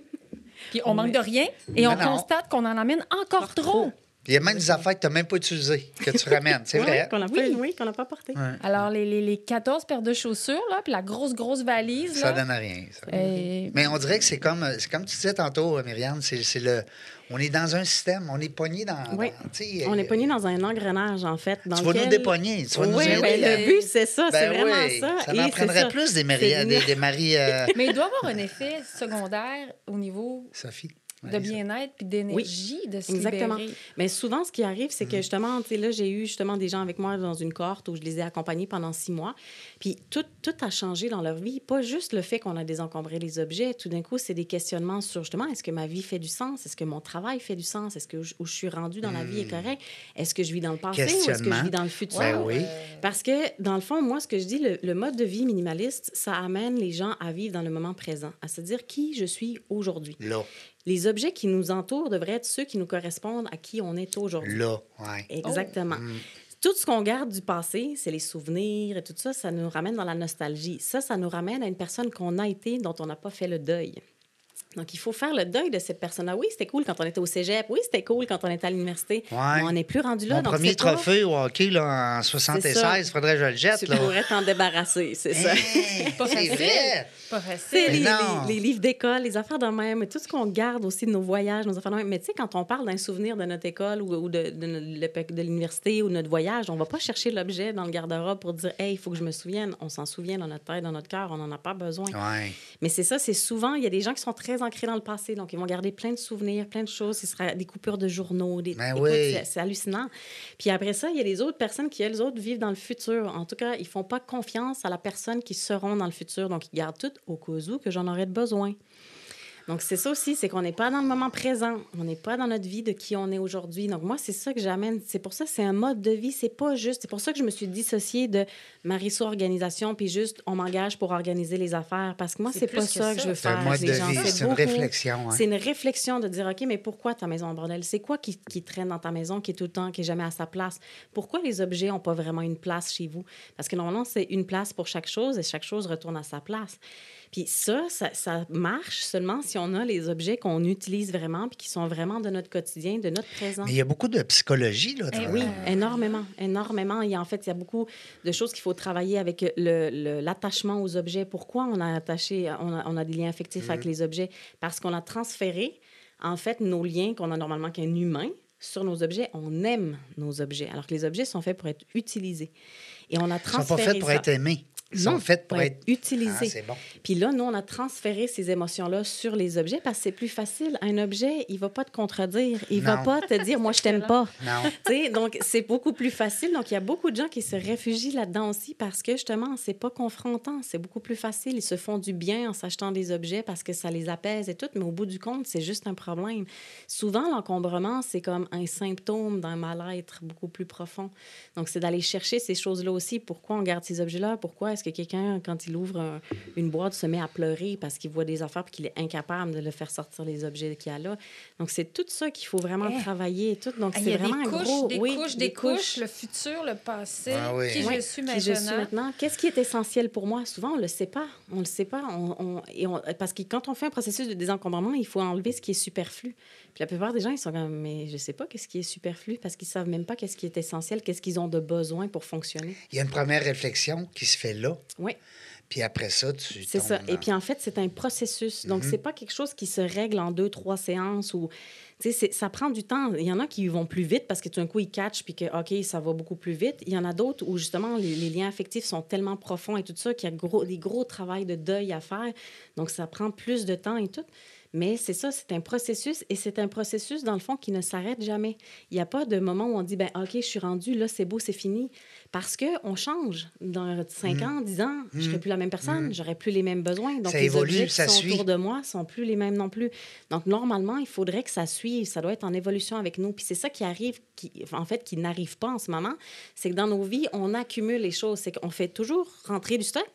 Puis on manque de rien et on Non, constate qu'on en amène encore trop. Il y a même des affaires que tu n'as même pas utilisées, que tu ramènes. C'est *laughs* Ouais, vrai. Qu'on n'a pas, Oui. oui, qu'on n'a pas porté. Ouais. Alors, les, les, les 14 paires de chaussures, là, puis la grosse, grosse valise, Ça là, donne à rien. ça. euh, Mais on dirait que c'est comme, c'est comme tu disais tantôt, Myriam, c'est c'est le. On est dans un système, on est pogné dans. Oui. dans- tu sais, On est euh, pogné dans un engrenage, en fait. Dans Tu vas nous dépogner. Tu vas nous oui, aider. ben, le but, c'est ça. c'est Ben vraiment oui, ça. Ça Et en c'est prendrait ça. plus des, Marie, C'est- des, des maris. euh, mais il doit y avoir un effet secondaire au niveau Sophie. De bien-être puis d'énergie, de se Exactement. libérer. Mais souvent, ce qui arrive, c'est que Mm. justement, tu sais, là, j'ai eu justement des gens avec moi dans une cohorte où je les ai accompagnés pendant six mois. Puis tout, tout a changé dans leur vie. Pas juste le fait qu'on a désencombré les objets. Tout d'un coup, c'est des questionnements sur justement, est-ce que ma vie fait du sens? Est-ce que mon travail fait du sens? Est-ce que je- où je suis rendue dans la vie est correct? Est-ce que je vis dans le passé ou est-ce que je Mm. Vis dans le futur? Ben oui. Parce que, dans le fond, moi, ce que je dis, le, le mode de vie minimaliste, ça amène les gens à vivre dans le moment présent, à se dire qui je suis aujourd'hui. Là, Les objets qui nous entourent devraient être ceux qui nous correspondent à qui on est aujourd'hui. là, ouais. Exactement. Tout ce qu'on garde du passé, c'est les souvenirs et tout ça, ça nous ramène dans la nostalgie. Ça, ça nous ramène à une personne qu'on a été, dont on n'a pas fait le deuil. Donc, il faut faire le deuil de cette personne-là. Oui, c'était cool quand on était au cégep. Oui, c'était cool quand on était à l'université. Ouais. Mais on n'est plus rendu là. Mon donc premier pas- trophée au hockey là, en ça. 76, faudrait que je le jette. Tu Là. pourrais t'en débarrasser, c'est ça. *laughs* Pas c'est facile. vrai. Pas facile. les, livres d'école, les affaires de même, tout ce qu'on garde aussi de nos voyages, nos affaires de même. Mais tu sais, quand on parle d'un souvenir de notre école ou, ou de, de, de l'université ou de notre voyage, on va pas chercher l'objet dans le garde-robe pour dire, hey, il faut que je me souvienne. On s'en souvient dans notre tête, dans notre cœur, on n'en a pas besoin. Ouais. Mais c'est ça, c'est souvent, il y a des gens qui sont très ancrés dans le passé, donc ils vont garder plein de souvenirs, plein de choses. Ce sera des coupures de journaux, des. Ben oui. c'est- C'est hallucinant. Puis après ça, il y a les autres personnes qui, elles autres, vivent dans le futur. En tout cas, ils font pas confiance à la personne qui seront dans le futur, donc ils gardent tout au cas que j'en aurais besoin. Donc, c'est ça aussi, c'est qu'on n'est pas dans le moment présent. On n'est pas dans notre vie de qui on est aujourd'hui. Donc, moi, c'est ça que j'amène. C'est pour ça que c'est un mode de vie. C'est pas juste. C'est pour ça que je me suis dissociée de Marisso Organisation, puis juste, on m'engage pour organiser les affaires. Parce que moi, C'est pas que ça que ça. je veux C'est un faire. mode de les gens. vie, c'est une réflexion. hein. C'est une réflexion de dire, OK, mais pourquoi ta maison en bordel? C'est quoi qui, qui traîne dans ta maison, qui est tout le temps, qui est jamais à sa place? Pourquoi les objets n'ont pas vraiment une place chez vous? Parce que normalement, c'est une place pour chaque chose et chaque chose retourne à sa place. Puis ça, ça, ça marche seulement si on a les objets qu'on utilise vraiment puis qui sont vraiment de notre quotidien, de notre présent. Mais il y a beaucoup de psychologie. Là, Eh Oui, énormément, énormément. Il y a, en fait, il y a beaucoup de choses qu'il faut travailler avec le- le- l'attachement aux objets. Pourquoi on a attaché, on a, on a des liens affectifs avec les objets? Parce qu'on a transféré, en fait, nos liens qu'on a normalement qu'un humain sur nos objets. On aime nos objets, alors que les objets sont faits pour être utilisés. Et on a Ils sont transféré pas faits pour ça. être aimés. Ils Non, sont faits pour être. utilisés. Ah, bon. Puis là, nous, on a transféré ces émotions-là sur les objets parce que c'est plus facile. Un objet, il va pas te contredire. Il va Non. pas te dire, moi, je t'aime pas. *laughs* Non. Donc, c'est beaucoup plus facile. Donc, il y a beaucoup de gens qui se réfugient là-dedans aussi parce que, justement, c'est pas confrontant. C'est beaucoup plus facile. Ils se font du bien en s'achetant des objets parce que ça les apaise et tout. Mais au bout du compte, c'est juste un problème. Souvent, l'encombrement, c'est comme un symptôme d'un mal-être beaucoup plus profond. Donc, c'est d'aller chercher ces choses-là aussi. Pourquoi on garde ces objets-là? Pourquoi est-ce que quelqu'un, quand il ouvre un- une boîte, se met à pleurer parce qu'il voit des affaires et qu'il est incapable de le faire sortir les objets qu'il y a là? Donc, c'est tout ça qu'il faut vraiment Eh. travailler tout. Donc, Ah, c'est des vraiment un couches, gros... des oui, couches, des couches, le futur, le passé, Ah oui. qui Ouais, je suis qui maintenant. je suis maintenant. Qu'est-ce qui est essentiel pour moi? Souvent, on ne le sait pas. On le sait pas. On, on- et on- parce que quand on fait un processus de désencombrement, il faut enlever ce qui est superflu. Puis la plupart des gens, ils sont comme, mais je sais pas qu'est-ce qui est superflu parce qu'ils savent même pas qu'est-ce qui est essentiel, qu'est-ce qu'ils ont de besoin pour fonctionner. Il y a une première réflexion qui se fait là. Oui. Puis après ça, tu. C'est ça. dans- Et puis en fait, c'est un processus. Donc, Mhm. c'est pas quelque chose qui se règle en deux, trois séances ou. Tu sais, ça prend du temps. Il y en a qui vont plus vite parce que tout d'un coup, ils catchent puis que, OK, ça va beaucoup plus vite. Il y en a d'autres où, justement, les, les liens affectifs sont tellement profonds et tout ça qu'il y a gros, des gros travails de deuil à faire. Donc, ça prend plus de temps et tout. Mais c'est ça, c'est un processus et c'est un processus, dans le fond, qui ne s'arrête jamais. Il n'y a pas de moment où on dit, ben OK, je suis rendu, là, c'est beau, c'est fini. Parce qu'on change. Dans 5 ans, 10 ans, je ne serai plus la même personne, j'aurai plus les mêmes besoins. Donc, Ça les évolue, objets qui ça sont suit. autour de moi sont plus les mêmes non plus. Donc, normalement, il faudrait que ça suive. Ça doit être en évolution avec nous. Puis c'est ça qui arrive, qui, en fait, qui n'arrive pas en ce moment. C'est que dans nos vies, on accumule les choses. C'est qu'on fait toujours rentrer du stock.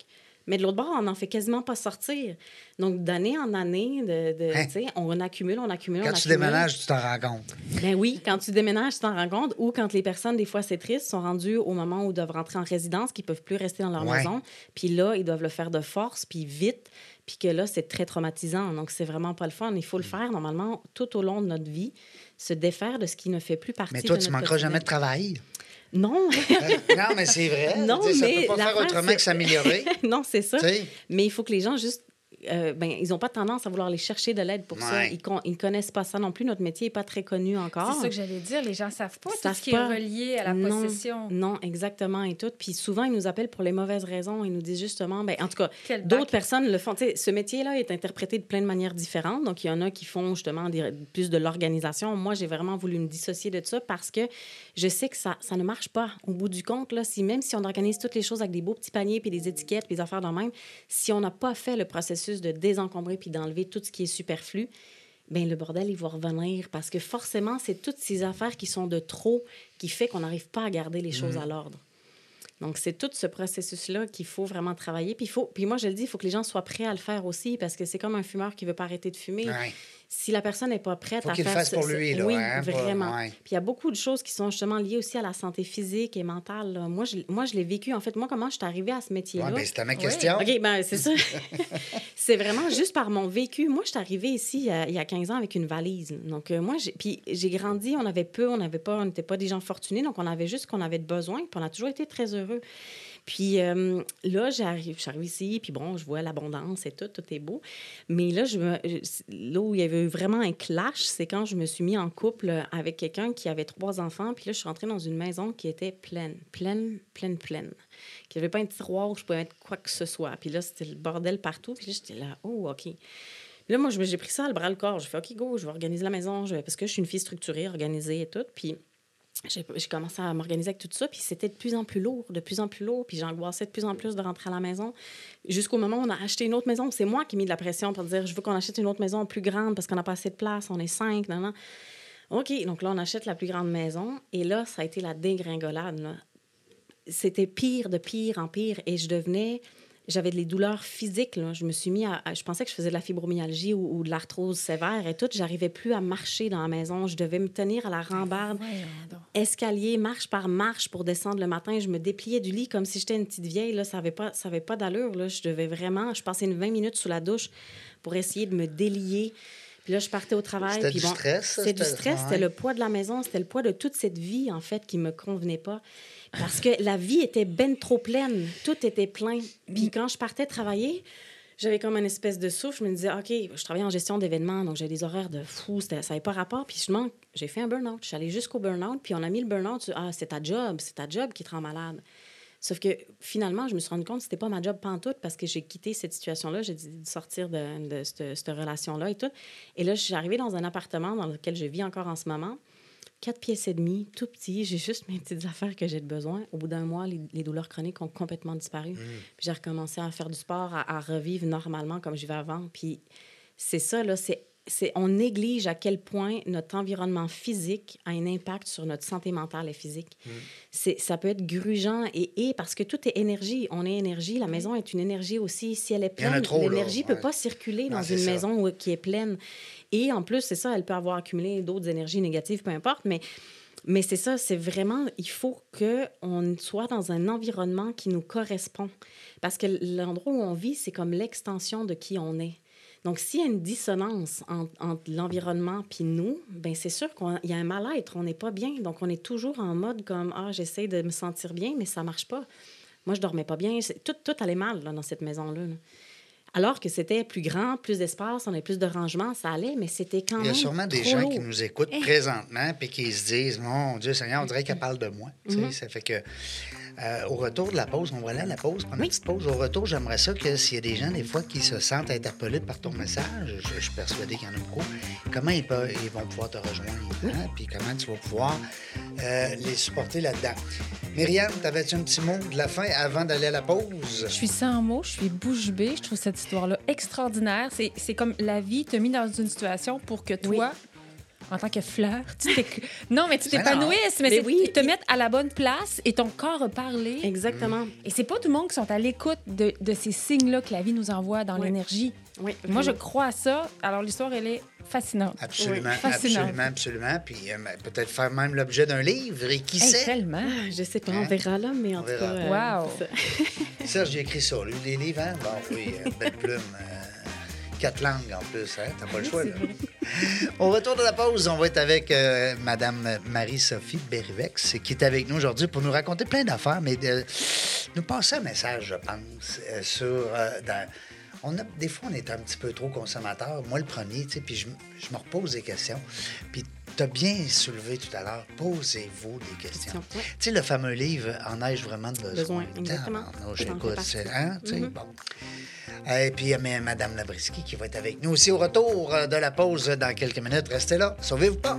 Mais de l'autre bord, on n'en fait quasiment pas sortir. Donc, d'année en année, de, de- Hein? tu on accumule, on accumule, on Quand tu accumule. déménages, tu t'en rends compte. Ben oui, quand tu déménages, tu t'en rends compte. Ou quand les personnes, des fois, c'est triste, sont rendues au moment où ils doivent rentrer en résidence, qu'ils peuvent plus rester dans leur Ouais. maison. Puis là, ils doivent le faire de force, puis vite. Puis que là, c'est très traumatisant. Donc, c'est vraiment pas le fun. Il faut Mm. le faire, normalement, tout au long de notre vie, se défaire de ce qui ne fait plus partie Mais toi, de tu notre manqueras jamais de travail. Non, *laughs* non, mais c'est vrai. Non, mais peut pas faire autrement c'est- que s'améliorer. *laughs* non, c'est ça. Mais il faut que les gens juste euh, ben, ils n'ont pas tendance à vouloir aller chercher de l'aide pour ça. Ouais. Ils ne connaissent pas ça non plus. Notre métier n'est pas très connu encore. C'est ça que j'allais dire. Les gens savent pas Ils tout savent ce qui pas. est relié à la Non, possession. Non, exactement et tout. Puis souvent, ils nous appellent pour les mauvaises raisons. Ils nous disent justement, ben, en tout cas, d'autres personnes le font. Tu sais, ce métier-là est interprété de plein de manières différentes. Donc, il y en a qui font justement des- plus de l'organisation. Moi, j'ai vraiment voulu me dissocier de ça parce que je sais que ça, ça ne marche pas. Au bout du compte, là, si, même si on organise toutes les choses avec des beaux petits paniers puis des étiquettes puis des affaires dans le même, si on n'a pas fait le processus de désencombrer puis d'enlever tout ce qui est superflu, ben le bordel, il va revenir parce que forcément, c'est toutes ces affaires qui sont de trop qui fait qu'on n'arrive pas à garder les choses à l'ordre. Donc, c'est tout ce processus-là qu'il faut vraiment travailler. Puis, faut, puis moi, je le dis, il faut que les gens soient prêts à le faire aussi parce que c'est comme un fumeur qui veut pas arrêter de fumer. Ouais. Si la personne n'est pas prête Faut à faire fasse ce- pour ce- lui, là, Oui, hein, pas- vraiment. ouais. Puis il y a beaucoup de choses qui sont justement liées aussi à la santé physique et mentale. là. Moi, je, moi, je l'ai vécu. En fait, moi, comment je suis arrivée à ce métier-là? Ouais, ben, c'était ma Ouais. question. OK, ben c'est ça. *laughs* c'est vraiment juste par mon vécu. Moi, je suis arrivée ici il y a, il y a 15 ans avec une valise. Donc, euh, moi, j'ai, puis j'ai grandi, on avait peu, on n'avait pas, on n'était pas des gens fortunés, donc on avait juste ce qu'on avait de besoin, puis on a toujours été très heureux. Puis euh, là, j'arrive, ici, puis bon, je vois l'abondance et tout, tout est beau. Mais là, là où il y avait eu vraiment un clash, c'est quand je me suis mis en couple avec quelqu'un qui avait trois enfants, puis là, je suis rentrée dans une maison qui était pleine, pleine, pleine, pleine. Qu'il n'y avait pas un tiroir où je pouvais mettre quoi que ce soit. Puis là, c'était le bordel partout. Puis là, j'étais là, oh, OK. Là, moi, j'ai pris ça à le bras le corps. J'ai fait, OK, go, je vais organiser la maison. Je Parce que je suis une fille structurée, organisée et tout. Puis j'ai commencé à m'organiser avec tout ça. Puis c'était de plus en plus lourd, de plus en plus lourd. Puis j'angoissais de plus en plus de rentrer à la maison. Jusqu'au moment où on a acheté une autre maison. C'est moi qui ai mis de la pression pour dire, je veux qu'on achète une autre maison plus grande parce qu'on n'a pas assez de place. On est cinq, non, non. OK, donc là, on achète la plus grande maison. Et là, ça a été la dégringolade. C'était pire de pire en pire. Et je devenais... J'avais des douleurs physiques. Là. Je me suis mis à, à- Je pensais que je faisais de la fibromyalgie ou, ou de l'arthrose sévère et tout. J'arrivais plus à marcher dans la maison. Je devais me tenir à la rambarde Voyons donc. escalier, marche par marche pour descendre le matin. Je me dépliais du lit comme si j'étais une petite vieille. Là, ça n'avait pas, ça avait pas d'allure. Là. Je devais vraiment... Je passais une 20 minutes sous la douche pour essayer de me délier. Puis là, je partais au travail. C'était du stress? C'était du stress. C'était le poids de la maison. C'était le poids de toute cette vie, en fait, qui me convenait pas. Parce que la vie était ben trop pleine. Tout était plein. Puis quand je partais travailler, j'avais comme une espèce de souffle. Je me disais, OK, je travaillais en gestion d'événements, donc j'ai des horaires de fou. Ça n'avait pas rapport. Puis justement, j'ai fait un burn-out. Je suis allée jusqu'au burn-out. Puis on a mis le burn-out sur, Ah, c'est ta job. C'est ta job qui te rend malade. Sauf que finalement, je me suis rendu compte que c'était pas ma job pantoute parce que j'ai quitté cette situation-là. J'ai de sortir de, de cette, cette relation-là et tout. Et là, je suis arrivée dans un appartement dans lequel je vis encore en ce moment. Quatre pièces et demie, tout petit. J'ai juste mes petites affaires que j'ai de besoin. Au bout d'un mois, les, les douleurs chroniques ont complètement disparu. Puis j'ai recommencé à faire du sport, à, à revivre normalement comme je vivais avant. Puis c'est ça, là, c'est, on néglige à quel point notre environnement physique a un impact sur notre santé mentale et physique. C'est, ça peut être grugeant et, et parce que tout est énergie. On est énergie. La maison est une énergie aussi. Si elle est pleine, l'énergie ne peut pas circuler Non, dans une ça. maison qui est pleine. Et en plus, c'est ça, elle peut avoir accumulé d'autres énergies négatives, peu importe, mais, mais c'est ça, c'est vraiment, il faut qu'on soit dans un environnement qui nous correspond. Parce que l'endroit où on vit, c'est comme l'extension de qui on est. Donc, s'il y a une dissonance en- entre l'environnement puis nous, ben c'est sûr qu'il y a un mal-être, on n'est pas bien. Donc, on est toujours en mode comme Ah, j'essaie de me sentir bien, mais ça marche pas. Moi, je dormais pas bien. Tout, tout allait mal dans cette maison-là. là. Alors que c'était plus grand, plus d'espace, on avait plus de rangement, ça allait, mais c'était quand Il y même. a sûrement des gens lourd. qui nous écoutent Eh. présentement puis qui se disent Mon Dieu Seigneur, on dirait qu'elle parle de moi. Mhm. Ça fait que. euh, au retour de la pause, on va aller à la pause, prendre Oui. une petite pause. Au retour, j'aimerais ça que s'il y a des gens, des fois, qui se sentent interpellés par ton message, je, je suis persuadé qu'il y en a beaucoup, comment ils, peuvent, ils vont pouvoir te rejoindre, hein? puis comment tu vas pouvoir euh, les supporter là-dedans. Myriam, t'avais-tu un petit mot de la fin avant d'aller à la pause? Je suis sans mots, je suis bouche bée. Je trouve cette histoire-là extraordinaire. C'est c'est comme la vie te mis dans une situation pour que toi, en tant que fleur, tu *laughs* non, mais tu t'épanouisses, mais, Mais c'est- oui. ils te mettent à la bonne place et ton corps a parlé. Exactement. Et c'est pas tout le monde qui sont à l'écoute de, de ces signes-là que la vie nous envoie dans Oui. l'énergie. Oui, Moi, je crois à ça. Alors, l'histoire, elle est fascinante. Absolument, Oui. Fascinant. absolument, absolument. Puis euh, peut-être faire même l'objet d'un livre, et qui Hey, sait? tellement. Ah, Je sais pas, Hein? on verra là, mais en On tout verra. cas. euh, Wow. Serge, j'ai écrit ça, lui, les livres, hein? Bon, oui, euh, belle *laughs* plume. Quatre langues en plus, hein? T'as pas le choix, là. Au retour de la pause, on va être avec euh, Madame Marie-Sophie Berrivex, qui est avec nous aujourd'hui pour nous raconter plein d'affaires, mais de nous passer un message, je pense, euh, sur... euh, dans- on a, des fois, on est un petit peu trop consommateur. Moi, le premier, tu sais, puis je, je me repose des questions. Puis tu as bien soulevé tout à l'heure, posez-vous des questions. Tu sais, le fameux livre En ai-je vraiment de besoin? Exactement. Tabarnouche, Ça en fait écoute, partie. c'est- hein, Mhm. bon. Et puis, il y a Mme Labriski qui va être avec nous aussi au retour euh, de la pause dans quelques minutes. Restez là, sauvez-vous pas.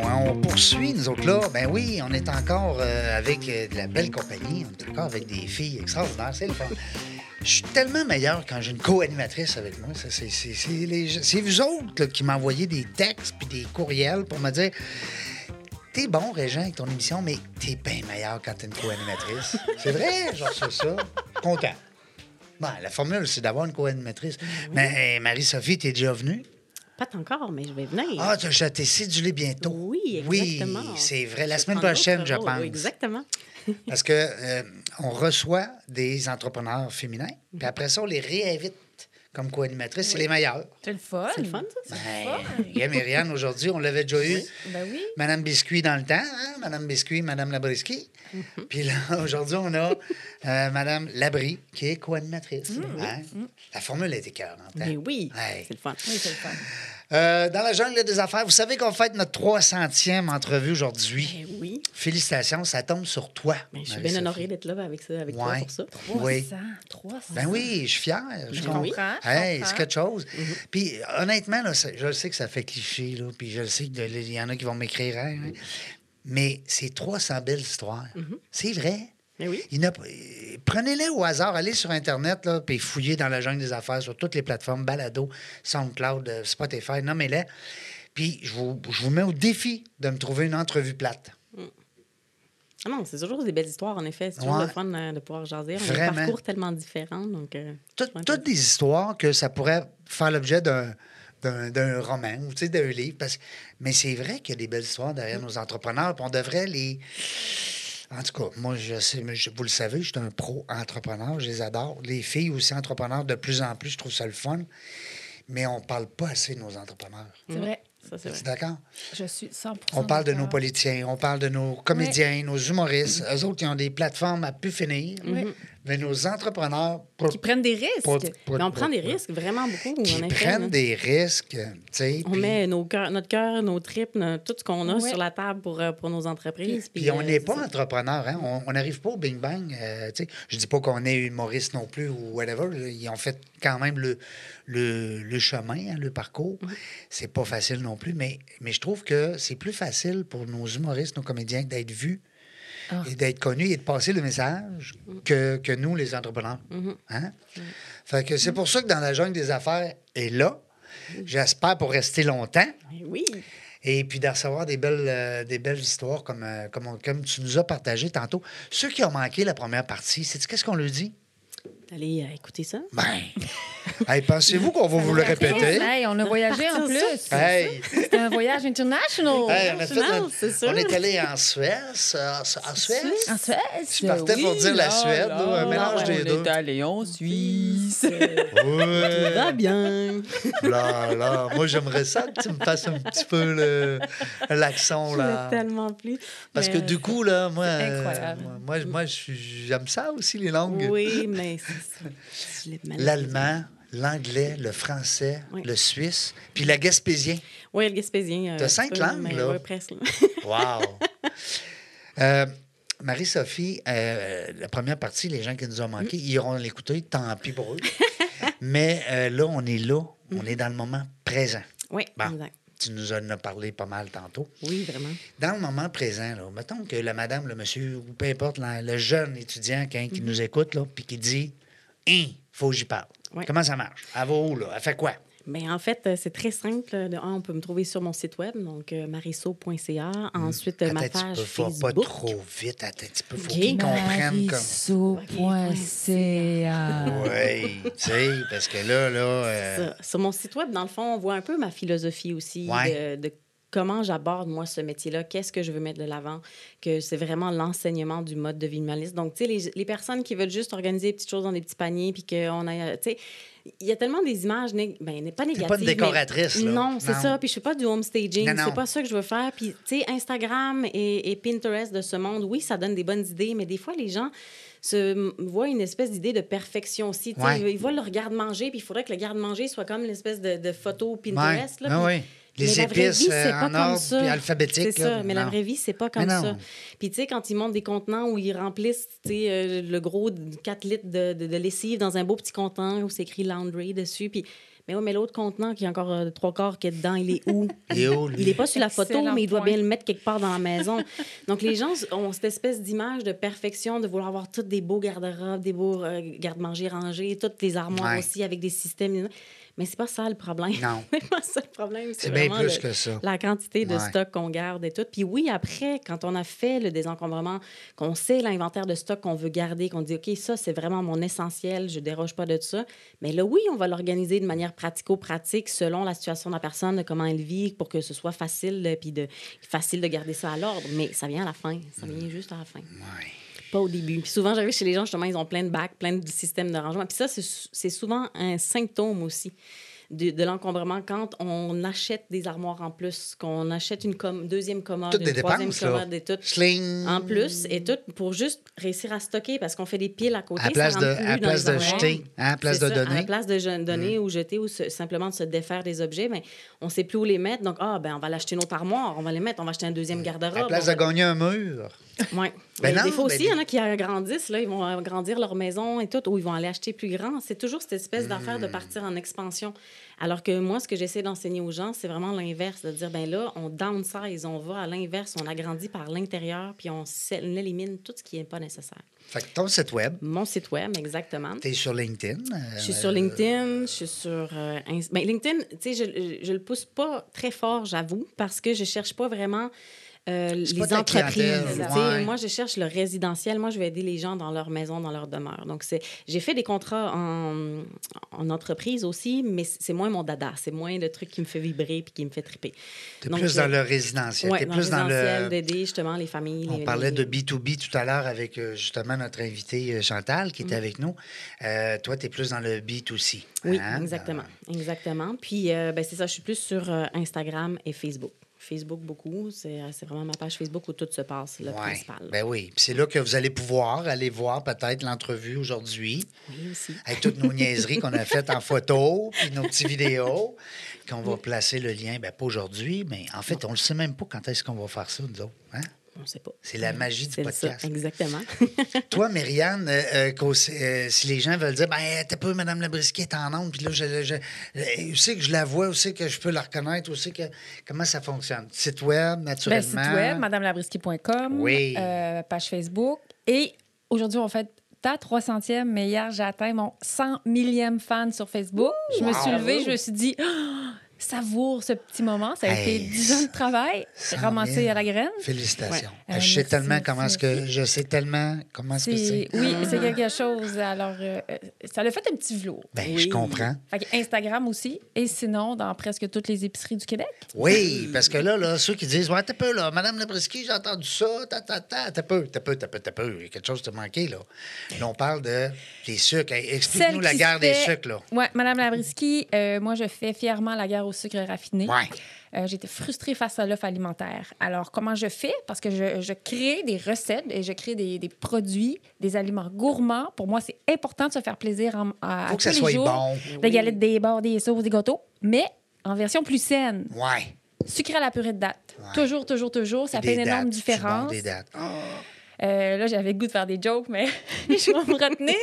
on poursuit, nous autres là. Ben oui, on est encore euh, avec euh, de la belle compagnie. On est encore avec des filles extraordinaires. C'est le fun. Je suis tellement meilleur quand j'ai une co-animatrice avec moi. C'est vous autres là, qui m'envoyez des textes puis des courriels pour me dire T'es bon, Régent, avec ton émission, mais t'es bien meilleur quand t'es une co-animatrice. c'est vrai, genre c'est ça. Content. Bon, la formule, c'est d'avoir une co-animatrice. Mais Marie-Sophie, t'es déjà venue? Pas encore, mais je vais venir. Ah, t'as- je t'ai cédulé bientôt. Oui, exactement. Oui, c'est vrai. La Je semaine prochaine, je pense. oui, Exactement. Parce que euh, on reçoit des entrepreneurs féminins, puis après ça, on les réinvite comme co-animatrices. C'est les meilleurs. C'est le fun. C'est le fun, ça? Ben, il y a Myriam aujourd'hui, on l'avait déjà eu. Ben oui. Madame Biscuit dans le temps, hein? Madame Biscuit, Madame Labriski. Mm-hmm. Puis là, *laughs* aujourd'hui, on a euh, Madame Labrie, qui est co-animatrice. Hein? La formule est écœurante. hein? Mm-hmm. Mais oui, c'est le fun. Oui, c'est le fun. Euh, dans la jungle des affaires, vous savez qu'on fête notre 300e entrevue aujourd'hui. Ben oui. Félicitations, ça tombe sur toi. Ben, je suis bien honorée d'être là avec, ça, avec toi pour ça. 300. Oui. 300. Ben oui, je suis fier. Je Je comprends. comprends. je Hey, comprends. c'est quelque chose. Puis honnêtement, là, je le sais que ça fait cliché, là, puis je le sais qu'il y en a qui vont m'écrire, hein, hein, mais c'est 300 belles histoires. C'est vrai. Oui. Prenez-les au hasard, allez sur Internet, là, puis fouillez dans la jungle des affaires sur toutes les plateformes, Balado, SoundCloud, euh, Spotify, nommez-les. Puis je vous, je vous mets au défi de me trouver une entrevue plate. Ah non, c'est toujours des belles histoires, en effet. C'est toujours Ouais. le fun euh, de pouvoir jaser. On a des parcours tellement différents. Donc, euh, Tout- toutes des histoires que ça pourrait faire l'objet d'un, d'un, roman ou d'un livre. Parce... Mais c'est vrai qu'il y a des belles histoires derrière nos entrepreneurs, puis on devrait les. En tout cas, moi, je sais, vous le savez, je suis un pro-entrepreneur, je les adore. Les filles aussi entrepreneurs, de plus en plus, je trouve ça le fun. Mais on ne parle pas assez de nos entrepreneurs. C'est vrai. ça, c'est Tu vrai. es d'accord? Je suis 100 On parle de nos politiciens, on parle de nos comédiens, nos humoristes. Eux autres, ils ont des plateformes à pu finir. Oui. Mais nos entrepreneurs. Qui prennent des risques. On prend des risques vraiment beaucoup, Qui en effet. prennent des risques. On met nos cœurs- notre cœur, nos tripes, tout ce qu'on a Ouais. sur la table pour, euh, pour nos entreprises. Puis on euh, n'est pas entrepreneur, hein? On n'arrive pas au Bing Bang. euh, tu sais. je dis pas qu'on est humoriste non plus ou whatever. Ils ont fait quand même le, le, le chemin, hein, le parcours. C'est pas facile non plus, mais, mais je trouve que c'est plus facile pour nos humoristes, nos comédiens, d'être vus Ah. et d'être connus et de passer le message que, que nous, les entrepreneurs. Hein? Fait que c'est pour ça que dans la jungle des affaires est là. J'espère pour rester longtemps. Oui. Et puis de recevoir des belles, euh, des belles histoires comme, euh, comme, on- comme tu nous as partagé tantôt. Ceux qui ont manqué la première partie, c'est qu'est-ce qu'on leur dit? Allez euh, écouter ça? Ben, *laughs* hey, pensez-vous qu'on va vous le répéter? Hey, on a voyagé en plus. Hey, C'était un voyage international. hey, on, a fait est allé en Suèce. euh, En Suèce? En Suèce. Je partais pour dire la Suède, là, un mélange des deux. On est allé en Suisse. Ouais. Va bien. Là, là. Moi, j'aimerais ça que tu me fasses un petit peu le- l'accent, là. tellement plu. Parce que du coup, là, moi, euh, moi, moi, j'aime ça aussi, les langues. Oui, mais L'allemand, l'anglais, le français, Oui. le suisse, puis la gaspésien. Oui, le gaspésien. euh, cinq langues, là. ouais, presque. Wow! *laughs* Euh, Marie-Sophie, euh, la première partie, les gens qui nous ont manqué, ils iront l'écouter, tant pis pour eux. *laughs* Mais là, on est là, on est dans le moment présent. Oui, Bon. exact. Tu nous en as parlé pas mal tantôt. Oui, vraiment. Dans le moment présent, là, mettons que la madame, le monsieur, ou peu importe, le jeune étudiant qui, qui nous écoute, là, puis qui dit Hein, faut que j'y parle. Ouais. Comment ça marche? Elle va où, là? Elle fait quoi? Mais en fait, euh, c'est très simple. De un, on peut me trouver sur mon site web, donc euh, marisso.ca. Ensuite, euh, ma Attends, page tu peux pas, trop vite. Attends, tu peux, faut Ok. qu'ils comprennent comme... Marisso.ca. Oui, tu sais, parce que là, là... euh, Ça. Sur mon site web, dans le fond, on voit un peu ma philosophie aussi Ouais. de, de comment j'aborde, moi, ce métier-là, qu'est-ce que je veux mettre de l'avant, que c'est vraiment l'enseignement du mode de vie minimaliste. Donc, tu sais, les, les personnes qui veulent juste organiser des petites choses dans des petits paniers, puis qu'on a, tu sais, il y a tellement des images, nég- ben, pas négatives. pas une mais- décoratrice, là. Non, c'est ça. Puis je fais pas du home staging. C'est pas ça que je veux faire. Puis, tu sais, Instagram et, et Pinterest de ce monde, oui, ça donne des bonnes idées, mais des fois, les gens se voient une espèce d'idée de perfection aussi. Tu sais, Ouais. Ils, voient le garde-manger, puis il faudrait que le garde-manger soit comme l'espèce de, de photo Pinterest. ouais, là, ah oui. Les mais la vraie épices vie, euh, en comme ordre, ça. puis alphabétique. C'est ça, là, mais la vraie vie, c'est pas comme ça. Puis, tu sais, quand ils montent des contenants où ils remplissent, euh, le gros 4 litres de, de- de lessive dans un beau petit contenant où c'est écrit laundry dessus, puis... Mais oui, mais l'autre contenant qui a encore euh, trois quarts qui est dedans, il est où? Il est où, lui? Il n'est pas sur la photo, Excellent mais il doit point. bien le mettre quelque part dans la maison. Donc, les gens ont cette espèce d'image de perfection, de vouloir avoir tous des beaux garde-robes, des beaux euh, garde-manger rangés, toutes les armoires Ouais. aussi avec des systèmes. Mais c'est pas ça le problème. Non. *laughs* c'est pas ça le problème. C'est bien plus le- que ça. la quantité de Ouais. stock qu'on garde et tout. Puis oui, après, quand on a fait le désencombrement, qu'on sait l'inventaire de stock qu'on veut garder, qu'on dit, OK, ça, c'est vraiment mon essentiel, je déroge pas de ça. Mais là, oui, on va l'organiser de manière pratico-pratique selon la situation de la personne, de comment elle vit, pour que ce soit facile, de- puis de, facile de garder ça à l'ordre. Mais ça vient à la fin. Ça vient juste à la fin. Ouais. Pas au début. Puis souvent, j'arrive chez les gens, justement, ils ont plein de bacs, plein de systèmes de rangement. Puis ça, c'est souvent un symptôme aussi de, de l'encombrement quand on achète des armoires en plus, qu'on achète une com- deuxième commode, une troisième dépenses, commode et tout. Sling. En plus, et tout pour juste réussir à stocker parce qu'on fait des piles à côté. À ça place rentre de, plus à dans place de jeter, à place de ça, À donner. La place de donner ou jeter ou se- simplement de se défaire des objets, mais on ne sait plus où les mettre. Donc, ah, ben, on va l'acheter une autre armoire, on va les mettre, on va acheter un deuxième garde-robe. À place de gagner un mur. Ouais. Ben non, des fois ben aussi, il y en a qui agrandissent, là, ils vont agrandir leur maison et tout, ou ils vont aller acheter plus grand. C'est toujours cette espèce d'affaire Hmm. de partir en expansion. Alors que moi, ce que j'essaie d'enseigner aux gens, c'est vraiment l'inverse, de dire, ben là, on downsize, on va à l'inverse, on agrandit par l'intérieur, puis on, élimine tout ce qui n'est pas nécessaire. Fait que ton site web, Mon site web, exactement. tu es sur LinkedIn. euh, Je suis sur LinkedIn, je suis sur euh, ben, LinkedIn, tu sais, je, je le pousse pas très fort, j'avoue, parce que je cherche pas vraiment euh, les entreprises. ouais. Moi, je cherche le résidentiel. Moi, je vais aider les gens dans leur maison, dans leur demeure. Donc, j'ai fait des contrats en, en entreprise aussi, mais c'est moins mon dada. C'est moins le truc qui me fait vibrer puis qui me fait triper. Tu es plus dans le résidentiel. Tu es dans plus le dans résidentiel, le. d'aider justement les familles. On les- parlait de B2B tout à l'heure avec euh, justement notre invité euh, Chantal qui était avec nous. Euh, toi, tu es plus dans le B2C. Oui, hein? exactement. Exactement. Puis, euh, ben, c'est ça, je suis plus sur Instagram et Facebook. Facebook beaucoup, c'est euh, c'est vraiment ma page Facebook où tout se passe, le Ouais. principal. Ben oui. Puis c'est là que vous allez pouvoir aller voir peut-être l'entrevue aujourd'hui Oui, aussi. avec toutes nos niaiseries qu'on a faites en photo, puis nos petites vidéos, qu'on va placer le lien, ben pas aujourd'hui, mais en fait, on ne sait même pas quand est-ce qu'on va faire ça, nous autres. Hein? On sait pas. C'est la magie du ça, podcast. exactement. *laughs* Toi, Myriane, euh, euh, euh, si les gens veulent dire, ben, t'as pas Mme Labrisquier est en onde, puis là, je, je, je- où c'est que je la vois, c'est que je peux la reconnaître, c'est que. Comment ça fonctionne? Site web, Ben, naturellement? site web, madamelabrisky.com, Oui. euh, page Facebook. Et aujourd'hui, on fait ta 300e, mais hier, j'ai atteint mon 100 millième fan sur Facebook. Je me suis levée, je me suis dit, Ah, savoure ce petit moment. Ça a Hey, été 10 ans de travail, 100 ramassé 000. à la graine. Félicitations. Ouais. Euh, je sais merci, tellement comment est-ce que. Je sais tellement comment est-ce que C'est- c'est. Oui, c'est quelque chose. Alors, euh, euh, ça l'a fait un petit velours. Ben, Oui. je comprends. Fait que Instagram aussi, et sinon, dans presque toutes les épiceries du Québec. Oui, parce que là, là, ceux qui disent, ouais, t'as peu, là, Madame Labrisky, j'ai entendu ça, ta, ta, ta, t'as peu, t'as peu, t'as peu, t'as peu, il y a quelque chose t'a manqué, là. Là, on parle de des sucres. Hey, Explique-nous Celle la guerre des sucres, là. Oui, Madame Labrisky, euh, moi, je fais fièrement la guerre au sucre raffiné. Ouais. Euh, J'étais frustrée face à l'offre alimentaire. Alors, comment je fais? Parce que je, je crée des recettes et je crée des, des produits, des aliments gourmands. Pour moi, c'est important de se faire plaisir en, à, Faut à que ça tous les soit jours. bon. Des galettes, des bars, des sauces, des gâteaux, mais en version plus saine. Ouais. Sucré à la purée de date. Toujours, toujours, toujours. Ça fait une énorme dates, bon, différence. des dates. Euh, là, j'avais le goût de faire des jokes, mais *laughs* je vais me retenir.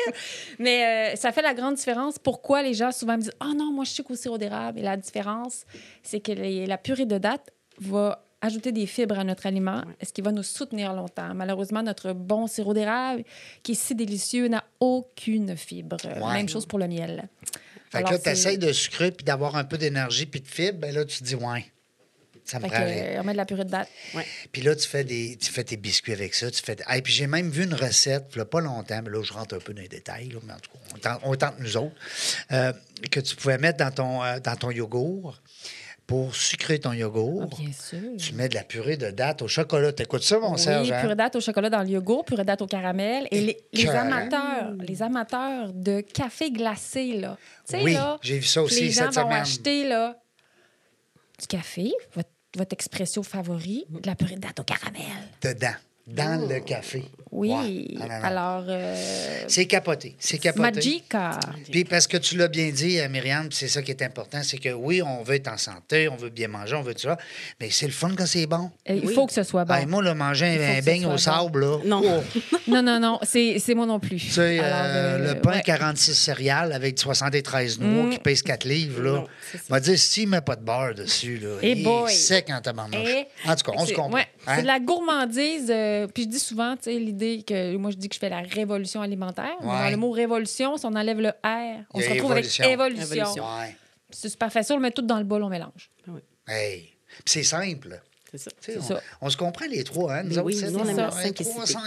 Mais euh, ça fait la grande différence. Pourquoi les gens souvent me disent Oh non, moi, je suis au sirop d'érable. Et la différence, c'est que les- la purée de date va ajouter des fibres à notre aliment, ce qui va nous soutenir longtemps. Malheureusement, notre bon sirop d'érable, qui est si délicieux, n'a aucune fibre. Ouais. Même chose pour le miel. Fait Alors, que là, tu essaies de sucrer puis d'avoir un peu d'énergie puis de fibre. Ben là, tu te dis, ouais, ça me Fait que, prendrait. euh, on met de la purée de date. Puis là, tu fais, des, tu fais tes biscuits avec ça. Tu fais... Hey, puis j'ai même vu une recette, il pas longtemps, mais là, je rentre un peu dans les détails, là, mais en tout cas, on tente, on tente nous autres, euh, que tu pouvais mettre dans ton, euh, dans ton yogourt. Pour sucrer ton yogourt, Ah, bien sûr. tu mets de la purée de date au chocolat. T'écoutes ça, mon Serge? Oui, hein? purée date au chocolat dans le yogourt, purée date au caramel. Et les, les Écœurant. amateurs, les amateurs de café glacé, là. Tu sais, Oui, là, j'ai vu ça aussi les gens cette vont semaine. acheter, là, du café, votre, votre expresso favori, de la purée date au caramel. Dedans, dans le café. Oui. Ouais. Ah. Alors, euh, C'est capoté. C'est capoté. Magica. Puis parce que tu l'as bien dit, euh, Myriam, c'est ça qui est important, c'est que oui, on veut être en santé, on veut bien manger, on veut tout ça, mais c'est le fun quand c'est bon. Euh, Il Oui. faut que ce soit bon. Hey, moi, là, manger un ce beigne au bon. sable, là. Non. oh, *laughs* Non, non, non, c'est c'est moi non plus. tu sais, Alors, euh, euh, le pain ouais. 46 céréales avec 73 noix Mm. qui pèse 4 livres, là. C'est m'a dit, s'il ne met pas de beurre dessus, là, Eh il boy. est sec en tabarnouche. Et- En tout cas, on se C'est- comprend. ouais, hein? C'est de la gourmandise. euh, puis je dis souvent, tu sais, l'idée que moi, je dis que je fais la révolution alimentaire. Mais. Dans le mot révolution, si on enlève le R, on se retrouve évolution. avec évolution. Évolution. Ouais. C'est super facile, on met tout dans le bol, on mélange. Hey. Puis c'est simple. C'est ça. On, ça. on se comprend les trois, hein? Nous Mais autres, oui, c'est ça.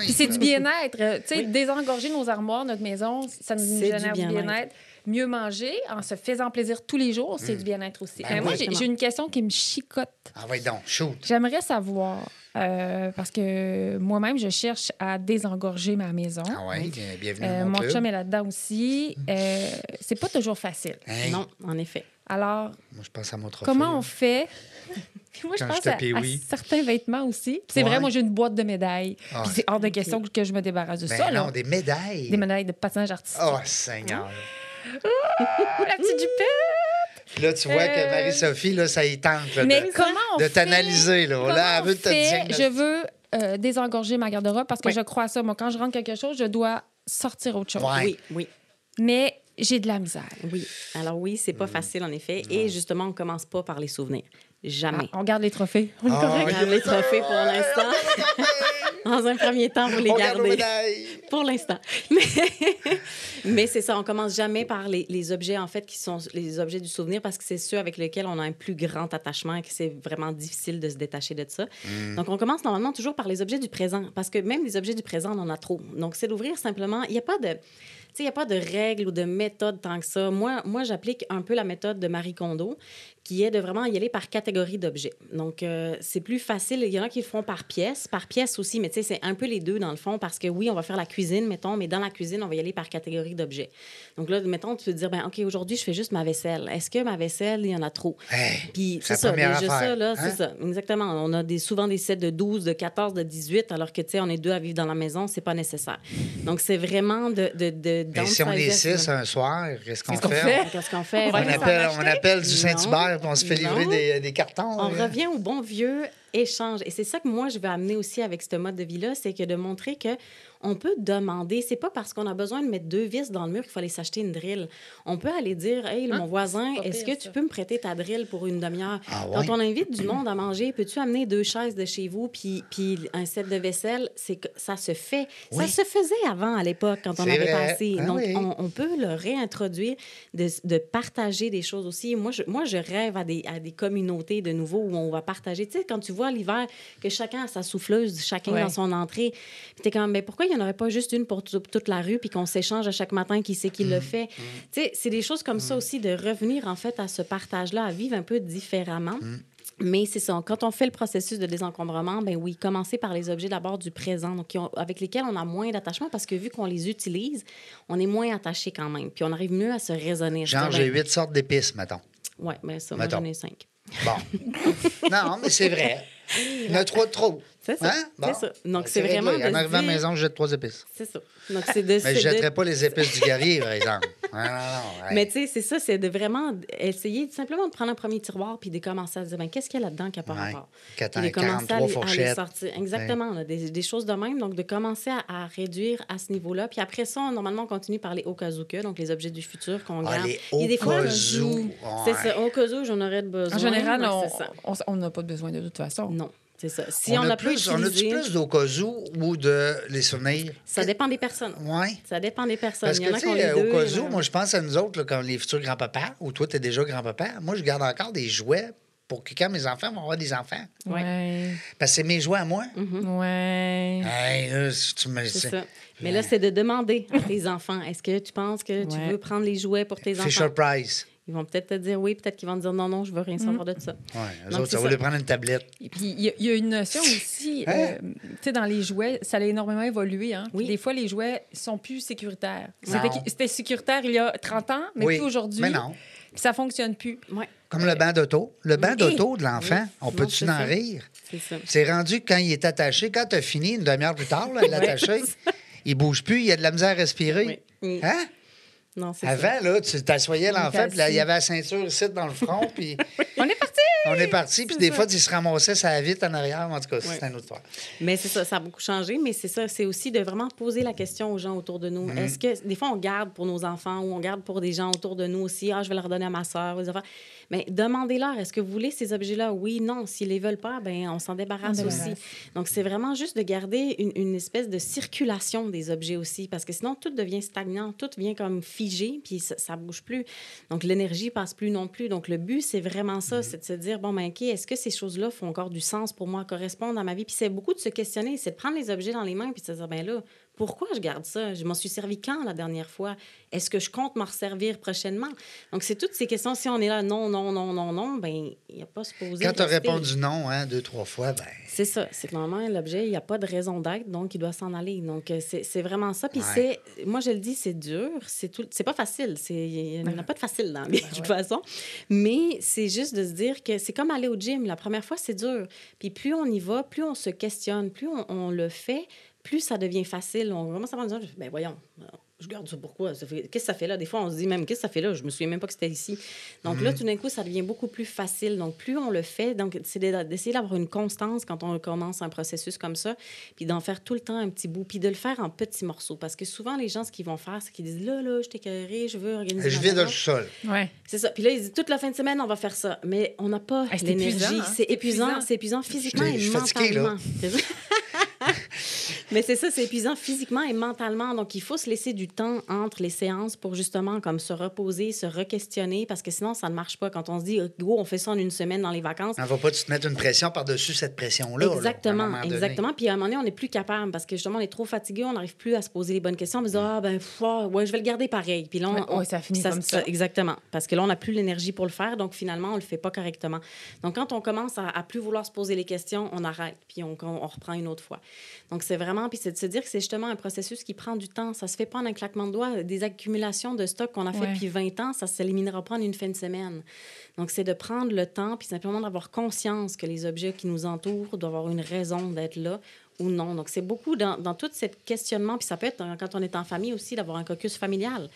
c'est du bien-être. euh, Tu sais, Oui. désengorger nos armoires, notre maison, ça nous génère du bien-être. Mieux manger en se faisant plaisir tous les jours, c'est du bien-être aussi. Ben Euh, moi, oui. j'ai une question qui me chicote. Ah, ouais, donc, shoot. J'aimerais savoir, euh, parce que moi-même, je cherche à désengorger ma maison. Ah, ouais, bien- bienvenue Euh, mon mon chum est là-dedans aussi. Euh, c'est pas toujours facile. Hey, Non, en effet. Alors, Moi, je pense à mon trophée. comment on fait? *laughs* Puis moi, je Quand pense j'étais à, certains vêtements aussi. C'est Ouais. vrai, moi, j'ai une boîte de médailles. Ah. Puis c'est hors de question que je me débarrasse de Ben ça. non, là. des médailles. Des médailles de patinage artistique. Oh, Seigneur. Oh, la petite jupette! Puis là, tu vois que Euh, Marie-Sophie, là, ça y tente là, Mais de, comment on de fait? t'analyser. Là. Comment Là, elle veut on te diagnostiquer. Je veux euh, désengorger ma garde-robe parce que Oui. je crois à ça. Moi, quand je rentre quelque chose, je dois sortir autre chose. Ouais. Oui, oui. Mais j'ai de la misère. Oui. Alors oui, c'est Mm. pas facile en effet. Et justement, on commence pas par les souvenirs. Jamais. Ah, on garde les trophées. On est correct? oui. Garde les trophées pour *laughs* l'instant. *laughs* Dans un premier temps, vous les On garde gardez. médailles. Pour l'instant. *laughs* Mais, mais c'est ça, on commence jamais par les, les objets, en fait, qui sont les objets du souvenir, parce que c'est ceux avec lesquels on a un plus grand attachement et que c'est vraiment difficile de se détacher de ça. Donc, on commence normalement toujours par les objets du présent, parce que même les objets du présent, on en a trop. Donc, c'est d'ouvrir simplement. Il n'y a pas de. Il n'y a pas de règles ou de méthode tant que ça. Moi, moi j'applique un peu la méthode de Marie Kondo, qui est de vraiment y aller par catégorie d'objets. Donc, euh, c'est plus facile. Il y en a qui le font par pièce, par pièce aussi, mais tu sais, c'est un peu les deux dans le fond, parce que oui, on va faire la cuisine, mettons, mais dans la cuisine, on va y aller par catégorie d'objets. Donc là, mettons, tu peux te dire, ben OK, aujourd'hui, je fais juste ma vaisselle. Est-ce que ma vaisselle, il y en a trop? Hey, Puis c'est ça, déjà ça, là, hein? c'est ça. Exactement. On a des, souvent des sets de 12, de 14, de 18, alors que, tu sais, on est deux à vivre dans la maison, c'est pas nécessaire. Donc, c'est vraiment de... de, de Mais si on est six un soir, qu'est-ce qu'on fait? Qu'est-ce qu'on fait? On appelle, acheter? on appelle du. Saint-Hubert on se fait livrer des, des cartons. On là. revient au bon vieux échange. Et c'est ça que moi, je veux amener aussi avec ce mode de vie-là, c'est que de montrer que on peut demander. C'est pas parce qu'on a besoin de mettre deux vis dans le mur qu'il faut aller s'acheter une drill. On peut aller dire, hey, Hein? mon voisin, est-ce que ça. tu peux me prêter ta drill pour une demi-heure? Ah ouais? Quand on invite du monde à manger, peux-tu amener deux chaises de chez vous puis, puis un set de vaisselle? C'est que ça se fait. Oui. Ça se faisait avant à l'époque quand on avait vrai. passé. Ah Donc, oui. on, on peut le réintroduire, de, de partager des choses aussi. Moi, je, moi, je rêve à des, à des communautés de nouveau où on va partager. Tu sais, quand tu vois l'hiver que chacun a sa souffleuse, chacun Ouais. dans son entrée, puis t'es comme, mais pourquoi il n'y en aurait pas juste une pour tout- toute la rue puis qu'on s'échange à chaque matin qui c'est qui Mm. le fait? Tu sais, c'est des choses comme ça aussi, de revenir en fait à ce partage-là, à vivre un peu différemment. Mm. Mais c'est ça. Quand on fait le processus de désencombrement, ben oui, commencer par les objets d'abord du présent, donc ont- avec lesquels on a moins d'attachement parce que vu qu'on les utilise, on est moins attaché quand même. Puis on arrive mieux à se raisonner. Genre, j'ai ben, huit sortes d'épices, mettons. Ouais, mais ça, moi, j'en ai cinq. Bon. *laughs* non, mais c'est vrai. Il y en a trois de trop. C'est ça. Hein? Bon. C'est ça. Donc, Ben, c'est réglé. vraiment de En arrivant à la maison, je jette trois épices. C'est ça. Donc, c'est de... *laughs* Mais je ne de- jetterai pas les épices du guerrier, par exemple. *laughs* Non, non, non. Mais tu sais, c'est ça, c'est de vraiment essayer de simplement de prendre un premier tiroir puis de commencer à se dire, ben, qu'est-ce qu'il y a là-dedans qui n'a pas Ouais. rapport? Quatre- Puis de commencer 43 à les, à les fourchettes. sortir. Exactement, là, des, des choses de même. Donc, de commencer à, à réduire à ce niveau-là. Puis après ça, on- normalement, on continue par les okazuka, donc les objets du futur qu'on Ah, garde. les Il y a des fois, okazu. C'est Ouais. ça, au cas où j'en aurais besoin. En général, Ouais, on n'a pas besoin de toute façon. Non. C'est ça. Si on, a, pu plus, on a plus d'Okazu ou de les souvenirs? ça dépend des personnes. Oui. Ça dépend des personnes. Parce que, a tu sais, au cas où, a- moi, je pense à nous autres, là, comme les futurs grands-papas, ou toi, tu es déjà grand-papa. Moi, je garde encore des jouets pour que quand mes enfants vont avoir des enfants. Ouais. Ouais. Parce que c'est mes jouets à moi. Là, si tu me. C'est c'est- ça. Mais là, c'est de demander à tes enfants est-ce que tu penses que tu veux prendre les jouets pour tes Fisher enfants? Price. Ils vont peut-être te dire oui, peut-être qu'ils vont te dire non, non, je veux rien savoir de ça. Oui, eux Donc, autres, ça lui prendre une tablette. Et puis, il y, a- il y a une notion aussi, Hein? euh, tu sais, dans les jouets, ça a énormément évolué. Hein? Oui. Des fois, les jouets sont plus sécuritaires. C'était sécuritaire il y a 30 ans, mais oui. plus aujourd'hui. Mais non. Puis ça fonctionne plus. Ouais, Comme le banc d'auto. Le banc Oui. d'auto de l'enfant, Oui. on peut-tu en rire? c'est ça. C'est rendu que quand il est attaché, quand tu as fini, une demi-heure plus tard, là, il est attaché, *laughs* il bouge plus, il a de la misère à respirer. Oui. Hein? Non, c'est ça. Avant, là, tu t'assoyais l'enfant, puis là, il y avait la ceinture ici dans le front, puis *laughs* On est parti! on est parti, puis des ça. fois, tu se ramassait ça vite en arrière. En tout cas, c'est un autre fois. Mais c'est ça, ça a beaucoup changé, mais c'est ça, c'est aussi de vraiment poser la question aux gens autour de nous. Est-ce que des fois on garde pour nos enfants ou on garde pour des gens autour de nous aussi, ah je vais leur donner à ma soeur, des affaires. Mais demandez-leur, est-ce que vous voulez ces objets-là? Oui, non. S'ils les veulent pas, ben on s'en débarrasse On aussi. débarrasse. Donc c'est vraiment juste de garder une, une espèce de circulation des objets aussi, parce que sinon tout devient stagnant, tout vient comme figé, puis ça, ça bouge plus. Donc l'énergie passe plus non plus. Donc le but c'est vraiment ça, c'est de se dire bon ben ok, est-ce que ces choses-là font encore du sens pour moi, correspondent à ma vie? Puis c'est beaucoup de se questionner, c'est de prendre les objets dans les mains puis de se dire ben là, pourquoi je garde ça? Je m'en suis servi quand la dernière fois? Est-ce que je compte m'en resservir prochainement? Donc c'est toutes ces questions. Si on est là non non non non non, ben il n'y a pas à se poser. Quand tu as répondu non, hein, deux, trois fois, ben. C'est ça. C'est que normalement, l'objet, il n'y a pas de raison d'être, donc il doit s'en aller. Donc, euh, c'est vraiment ça. Puis, Ouais. c'est, moi, je le dis, c'est dur. C'est tout, c'est pas facile. C'est, il n'y en a pas de facile dans la vie, de toute façon. Mais c'est juste de se dire que c'est comme aller au gym. La première fois, c'est dur. Puis, plus on y va, plus on se questionne, plus on, on le fait, plus ça devient facile. On commence à en disant, ben voyons, je garde ça pourquoi? Qu'est-ce que ça fait là? Des fois, on se dit même, qu'est-ce que ça fait là? Je me souviens même pas que c'était ici. Donc là, tout d'un coup, ça devient beaucoup plus facile. Donc, plus on le fait, donc c'est de- d'essayer d'avoir une constance quand on commence un processus comme ça, puis d'en faire tout le temps un petit bout, puis de le faire en petits morceaux. Parce que souvent, les gens, ce qu'ils vont faire, c'est qu'ils disent, là, là, je t'ai carré, je veux organiser Je vide le sol. Ouais. C'est ça. Puis là, ils disent, toute la fin de semaine, on va faire ça. Mais on n'a pas Ah, c'est l'énergie. épuisant, hein? C'est épuisant. épuisant. C'est épuisant physiquement Je et mentalement. *laughs* Mais c'est ça, c'est épuisant physiquement et mentalement. Donc, il faut se laisser du temps entre les séances pour justement comme se reposer, se re-questionner, parce que sinon, ça ne marche pas. Quand on se dit, go, on fait ça en une semaine dans les vacances, On va pas te mettre une pression par-dessus cette pression-là. là, Exactement, donné. exactement. Puis à un moment donné, on n'est plus capable parce que justement, on est trop fatigué, on n'arrive plus à se poser les bonnes questions. On se dit, ah, ben, pff, ah, ouais, je vais le garder pareil. Puis là, on, Ouais, on- ça finit comme ça. Exactement. Parce que là, on n'a plus l'énergie pour le faire, donc finalement, on le fait pas correctement. Donc, quand on commence à, à plus vouloir se poser les questions, on arrête, puis on, on reprend une autre fois. Donc, c'est vraiment, puis c'est de se dire que c'est justement un processus qui prend du temps. Ça se fait pas en un claquement de doigts. Des accumulations de stock qu'on a fait Ouais. depuis 20 ans, ça s'éliminera pas en une fin de semaine. Donc, c'est de prendre le temps, puis simplement d'avoir conscience que les objets qui nous entourent doivent avoir une raison d'être là ou non. Donc, c'est beaucoup dans, dans tout ce questionnement, puis ça peut être quand on est en famille aussi, d'avoir un caucus familial.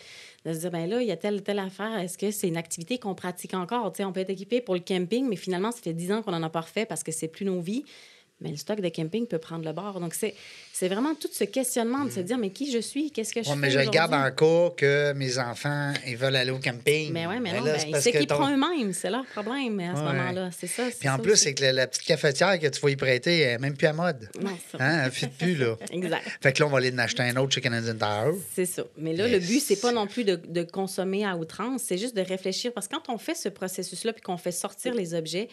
De se dire, ben là, il y a telle, telle affaire, est-ce que c'est une activité qu'on pratique encore? Tu sais, on peut être équipé pour le camping, mais finalement, ça fait 10 ans qu'on n'en a pas refait parce que c'est plus nos vies. Mais le stock de camping peut prendre le bord. Donc, c'est c'est vraiment tout ce questionnement de se dire, mais qui je suis? Qu'est-ce que je Ouais, fais mais je garde en cas que mes enfants ils veulent aller au camping. Mais oui, mais Ben non, ben, c'est ils parce que s'équiperont ton- eux-mêmes. C'est leur problème à ce Ouais. moment-là. C'est ça. Puis en plus, c'est que la, la petite cafetière que tu vas y prêter, elle n'est même plus à mode. Non, ça. Hein? Elle ne fit plus, là. *laughs* Exact. Fait que là, on va aller en acheter un autre chez Canadian Tire. C'est ça. Mais là, le but, c'est pas non plus de, de consommer à outrance, c'est juste de réfléchir. Parce que quand on fait ce processus-là, puis qu'on fait sortir les objets,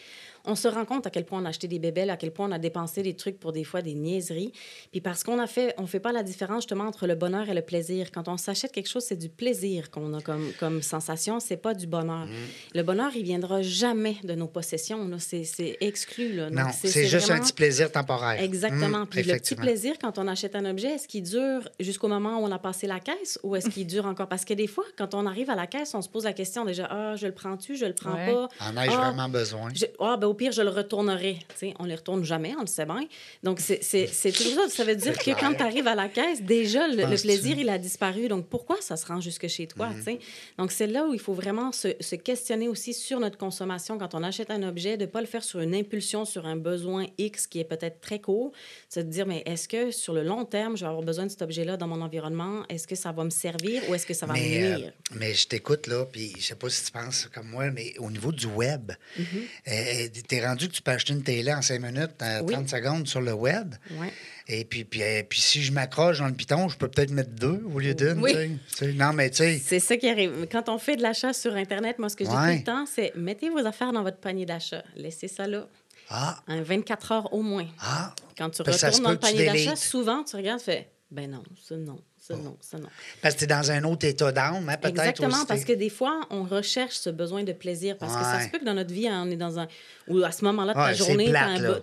on se rend compte à quel point on a acheté des bébelles, à quel point on a dépensé des trucs pour des fois des niaiseries. Puis parce qu'on a fait, on fait pas la différence justement entre le bonheur et le plaisir. Quand on s'achète quelque chose, c'est du plaisir qu'on a comme, comme sensation, c'est pas du bonheur. Le bonheur, il viendra jamais de nos possessions. là. C'est c'est exclu. Là. Donc, Non, c'est juste un petit plaisir temporaire. Exactement. Hum, Puis le petit plaisir quand on achète un objet, est-ce qu'il dure jusqu'au moment où on a passé la caisse ou est-ce qu'il dure encore? Parce que des fois, quand on arrive à la caisse, on se pose la question déjà, ah, je le prends-tu, je le prends Ouais. pas? En ai-je Ah, vraiment besoin? je- ah, ben, au pire, je le retournerai. Tu sais, on les retourne jamais, on le sait bien. Donc, c'est c'est- c'est toujours ça. Ça veut dire que clair. quand tu arrives à la caisse, déjà, le, plaisir, il a disparu. Donc, pourquoi ça se rend jusque chez toi? Mm. tu sais? Donc, c'est là où il faut vraiment se, se questionner aussi sur notre consommation quand on achète un objet, de ne pas le faire sur une impulsion, sur un besoin X qui est peut-être très court. C'est de dire, mais est-ce que sur le long terme, je vais avoir besoin de cet objet-là dans mon environnement? Est-ce que ça va me servir ou est-ce que ça va me Mais, euh, mais je t'écoute, là, puis je sais pas si tu penses comme moi, mais au niveau du web, Mm-hmm. euh, t'es rendu que tu peux acheter une télé en cinq minutes. T'as Oui. 30 secondes sur le web. Ouais. Et puis, puis, euh, puis si je m'accroche dans le piton, je peux peut-être mettre deux au lieu d'une. Oui. Non, mais tu sais. C'est ça qui arrive. Quand on fait de l'achat sur Internet, moi, ce que je dis Ouais. tout le temps, c'est mettez vos affaires dans votre panier d'achat. Laissez ça là. Ah, Un 24 heures au moins. ah. Quand tu se retournes dans le panier d'achat, souvent, tu regardes, tu fais ben non, ça non, ça non, ça non. Parce que tu es dans un autre état d'âme, hein, peut-être. Exactement, aussi. parce que des fois, on recherche ce besoin de plaisir. Parce que ça se peut que dans notre vie, on est dans un. Ou à ce moment-là de ta Ouais, journée,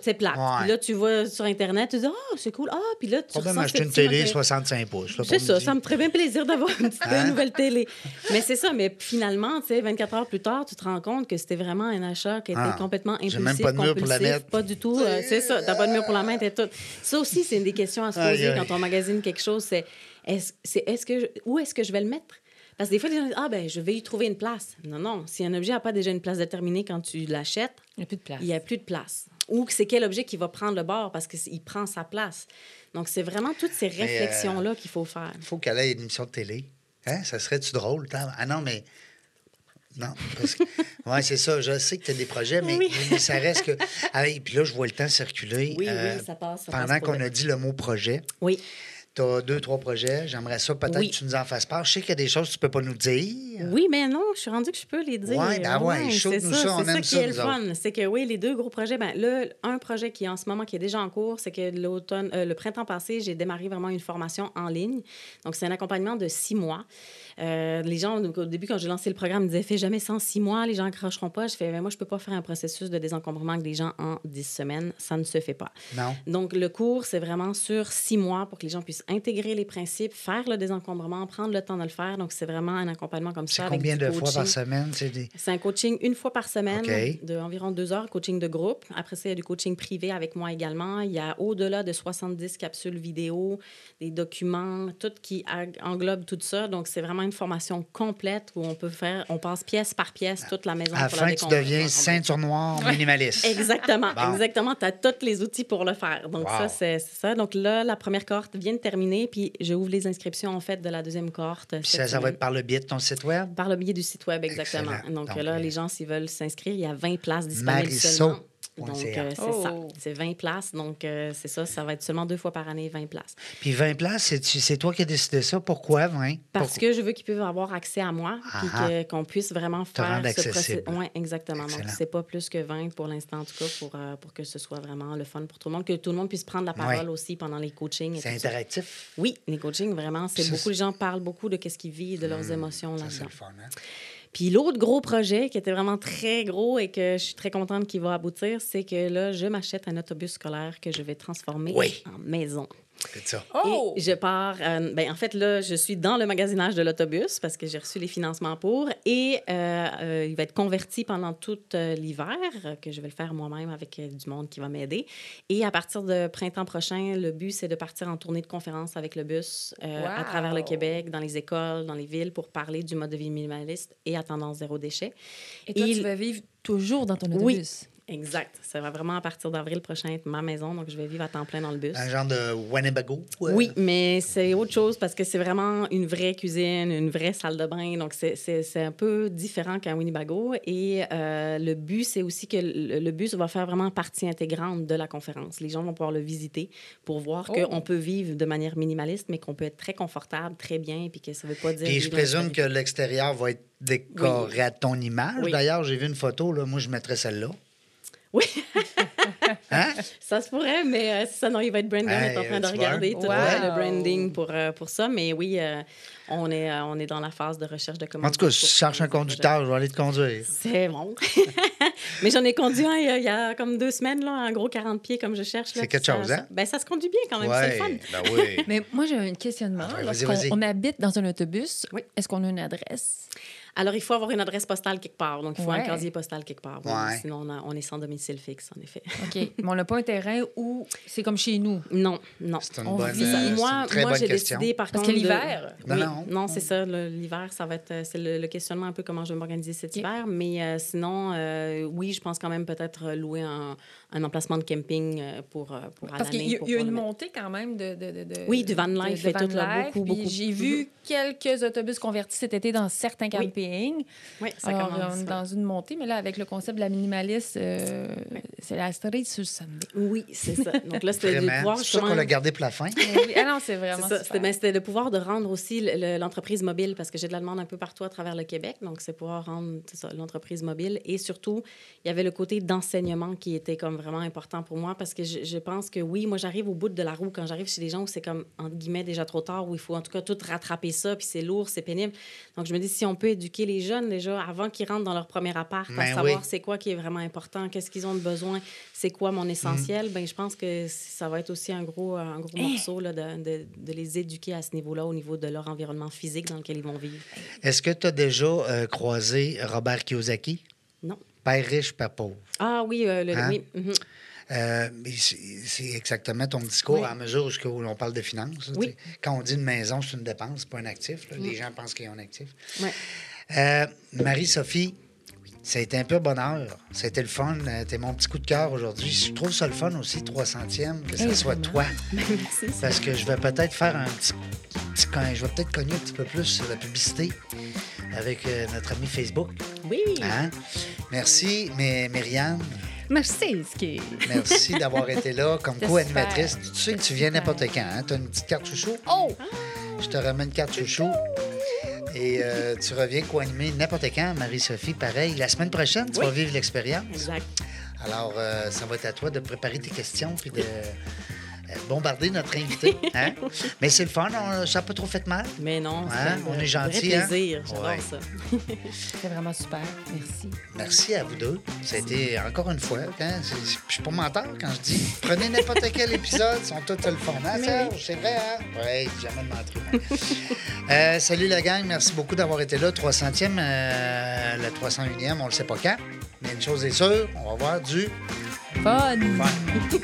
c'est plate. Puis là, tu vas sur Internet, tu dis Ah, c'est cool. Ah, puis là, tu ressens acheter une télé moteur- 65 pouces. C'est ça, ça me ferait bien plaisir d'avoir une petite Hein? nouvelle télé. Mais c'est ça, mais finalement, tu sais, 24 heures plus tard, tu te rends compte que c'était vraiment un achat qui était Ah, complètement impulsif, même pas de mur pour la compulsif, mettre. Pas du tout. euh, c'est ça, t'as pas de mur pour la mettre et tout. Ça aussi, c'est une des questions à se poser quand on magasine quelque chose, c'est est-ce que je- où est-ce que je vais le mettre? Parce que des fois, les gens disent Ah, ben, je vais y trouver une place. Non, non. Si un objet n'a pas déjà une place déterminée quand tu l'achètes, Il n'y a plus de place. il n'y a plus de place. Ou c'est quel objet qui va prendre le bord parce qu'il prend sa place. Donc, c'est vraiment toutes ces euh, réflexions-là qu'il faut faire. Il faut qu'elle ait une émission de télé. Hein? Ça serait-tu drôle? Ah non, mais. Non, parce que. *laughs* Oui, c'est ça. Je sais que tu as des projets, mais, Oui. mais ça reste que. *laughs* Ah, et puis là, je vois le temps circuler. Oui, Euh, oui, ça passe. ça pendant passe pour qu'on a dit le mot projet, Oui. Tu as deux, trois projets. J'aimerais ça peut-être Oui. que tu nous en fasses part. Je sais qu'il y a des choses que tu peux pas nous dire. Oui, mais non, je suis rendue que je peux les dire. Ouais, ben ouais, shoot-nous c'est ça, on c'est aime qui ça, est le fun. C'est que oui, les deux gros projets, ben là, un projet qui est en ce moment qui est déjà en cours, c'est que l'automne, euh, le printemps passé, j'ai démarré vraiment une formation en ligne. Donc c'est un accompagnement de six mois. Euh, les gens, donc, au début, quand j'ai lancé le programme, ils me disaient fais jamais ça en six mois, les gens accrocheront pas. Je fais, Ben, moi, je peux pas faire un processus de désencombrement avec des gens en dix semaines, ça ne se fait pas. Non. Donc, le cours, c'est vraiment sur six mois pour que les gens puissent intégrer les principes, faire le désencombrement, prendre le temps de le faire. Donc, c'est vraiment un accompagnement comme C'est ça. avec combien de fois par semaine? C'est des... C'est un coaching une fois par semaine OK. de environ deux heures, coaching de groupe. Après ça, il y a du coaching privé avec moi également. Il y a au-delà de 70 capsules vidéo, des documents, tout qui englobe tout ça. Donc, c'est vraiment une formation complète où on peut faire, on passe pièce par pièce toute la maison À la pour la fin, tu deviens ceinture noire minimaliste. *laughs* Exactement, Bon. exactement. Tu as tous les outils pour le faire. Donc, Wow. ça, c'est ça. Donc, là, la première cohorte vient de terminer, puis je ouvre les inscriptions, en fait, de la deuxième cohorte. Puis ça, ça va être par le biais de ton site web? Par le biais du site Web, exactement. Excellent. Donc, Donc, là, les gens, s'ils veulent s'inscrire, il y a 20 places disponibles seulement. Donc, euh, c'est Oh. ça. C'est 20 places. Donc, euh, c'est ça. Ça va être seulement deux fois par année, 20 places. Puis 20 places, c'est, toi qui as décidé ça. Pourquoi 20? Parce Pourquoi? que je veux qu'ils puissent avoir accès à moi, puis Ah que- qu'on puisse vraiment faire rendre ce processus. accessible. Oui, exactement. Excellent. Donc, c'est pas plus que 20 pour l'instant, en tout cas, pour, euh, pour que ce soit vraiment le fun pour tout le monde, que tout le monde puisse prendre la parole Ouais. aussi pendant les coachings. et C'est ça. interactif. Oui, les coachings, vraiment, c'est Ça, beaucoup. Les gens parlent beaucoup de ce qu'ils vivent, de leurs émotions Ça, c'est là-dedans. Puis l'autre gros projet qui était vraiment très gros et que je suis très contente qu'il va aboutir, c'est que là, je m'achète un autobus scolaire que je vais transformer Oui. en maison. C'est ça. Oh! Et je pars. euh, ben, en fait, là, je suis dans le magasinage de l'autobus parce que j'ai reçu les financements pour. Et euh, euh, il va être converti pendant tout euh, l'hiver, que je vais le faire moi-même avec euh, du monde qui va m'aider. Et à partir de printemps prochain, le but, c'est de partir en tournée de conférences avec le bus euh, à travers le Québec, dans les écoles, dans les villes, pour parler du mode de vie minimaliste et à tendance zéro déchet. Et toi, il- tu vas vivre toujours dans ton Oui. Exact. Ça va vraiment à partir d'avril prochain être ma maison, donc je vais vivre à temps plein dans le bus. Un genre de Winnebago? euh, Oui, mais c'est autre chose parce que c'est vraiment une vraie cuisine, une vraie salle de bain. Donc, c'est- un peu différent qu'un Winnebago. Et euh, le but, c'est aussi que le, le bus va faire vraiment partie intégrante de la conférence. Les gens vont pouvoir le visiter pour voir Oh. qu'on peut vivre de manière minimaliste, mais qu'on peut être très confortable, très bien, puis que ça ne veut pas dire... Puis je présume que l'extérieur va être décoré à ton image. Oui. D'ailleurs, j'ai vu une photo, là. moi je mettrais celle-là. Oui. *laughs* Hein? Ça se pourrait, mais euh, ça, non, il va être brandé. on est en Hey, train de regarder vois? tout Wow. le branding pour, euh, pour ça. Mais oui, euh, on, est, euh, on est dans la phase de recherche de commandes. En tout cas, si tu cherches un conducteur, je vais aller te conduire. C'est bon. *laughs* mais j'en ai conduit un il y, a, il y a comme deux semaines, là, un gros 40 pieds comme je cherche. là, C'est quelque ça- chose, ça- hein? ben, ça se conduit bien quand même, c'est le fun. ben oui. *laughs* Mais moi, j'ai un questionnement. Ah, ouais, vas-y, Lorsqu'on vas-y. on habite dans un autobus, Oui. est-ce qu'on a une adresse? Alors, il faut avoir une adresse postale quelque part. Donc, il faut un casier postal quelque part. Ouais. Sinon, on, a- on est sans domicile fixe, en effet. *laughs* OK. Mais on n'a pas un terrain où c'est comme chez nous. Non, non. C'est une On bonne, vit- euh, une moi, très moi bonne question. décidé, par Parce contre... que de- l'hiver- Non, Oui, non. non, c'est ça. L'hiver, ça va être... euh, C'est le, le questionnement un peu comment je vais m'organiser cet hiver. Mais euh, sinon, euh, oui, je pense quand même peut-être louer un, un emplacement de camping euh, pour, euh, pour Parce qu'il y y a une le montée quand même de... de, de- Oui, du van de- life et tout, là, beaucoup, beaucoup. J'ai vu quelques autobus convertis cet été dans certains campings. Oui, ça Alors, commence. on est dans une montée, mais là, avec le concept de la minimaliste, euh, c'est la story sur Sunday. Oui, c'est ça. Donc là, c'était de pouvoir C'est ça qu'on l'a gardé pour la fin. *laughs* Oui. Ah non, c'est vraiment. C'était ben, c'était de pouvoir de rendre aussi le- le- l'entreprise mobile parce que j'ai de la demande un peu partout à travers le Québec. Donc, c'est pouvoir rendre l'entreprise mobile. Et surtout, il y avait le côté d'enseignement qui était comme vraiment important pour moi parce que je, je pense que oui, moi, j'arrive au bout de la roue quand j'arrive chez des gens où c'est comme, entre guillemets, déjà trop tard, où il faut en tout cas tout rattraper ça, puis c'est lourd, c'est pénible. Donc, je me dis, si on peut éduquer les jeunes déjà avant qu'ils rentrent dans leur premier appart, à Ben savoir oui. c'est quoi qui est vraiment important, qu'est-ce qu'ils ont de besoin, c'est quoi mon essentiel, ben je pense que ça va être aussi un gros, un gros morceau là, de, de- de les éduquer à ce niveau-là, au niveau de leur environnement physique dans lequel ils vont vivre. Est-ce que tu as déjà euh, croisé Robert Kiyosaki? Non. Père riche, père pauvre. Ah oui, euh, le, Hein? oui. mhm. Euh, c'est exactement ton discours Oui. à mesure où on parle de finances. Oui. Quand on dit une maison, c'est une dépense, pas un actif. là. Les gens pensent qu'ils ont un actif. Euh, Marie-Sophie, ça a été un peu bonheur. C'était le fun. Euh, T'es mon petit coup de cœur aujourd'hui. Je trouve ça le fun aussi, 300e, que ça Eh, soit toi. *laughs* Merci. Parce que je vais peut-être faire un petit, petit Je vais peut-être cogner un petit peu plus sur la publicité avec euh, notre ami Facebook. Oui. Hein? Merci, mais Myriam. Merci, Ski. Merci *laughs* d'avoir été là comme C'était co-animatrice. Tu sais que tu C'était viens n'importe quand. Hein? Tu as une petite carte chouchou? Oh! Je te ramène une carte chouchou. Et euh, tu reviens co-animer n'importe quand. Marie-Sophie, pareil. La semaine prochaine, tu Oui. vas vivre l'expérience. Exact. Alors, euh, ça va être à toi de préparer tes questions puis de bombarder notre invité. *laughs* Hein? Mais c'est le fun. on- ça n'a pas trop fait mal. Mais non, Hein? c'est On un est gentil, hein? plaisir. J'adore Ouais. ça. *laughs* C'était vraiment super. Merci. Merci à vous deux. Ça a été, encore une fois, hein, je suis pas menteur quand je dis prenez n'importe quel *laughs* épisode, ils sont tous le fun. Hein, Serge? C'est vrai, hein? Oui, jamais mentir. euh, salut la gang, merci beaucoup d'avoir été là. 300e, euh, la 301e, on ne le sait pas quand. Mais une chose est sûre, on va voir du Fun! fun.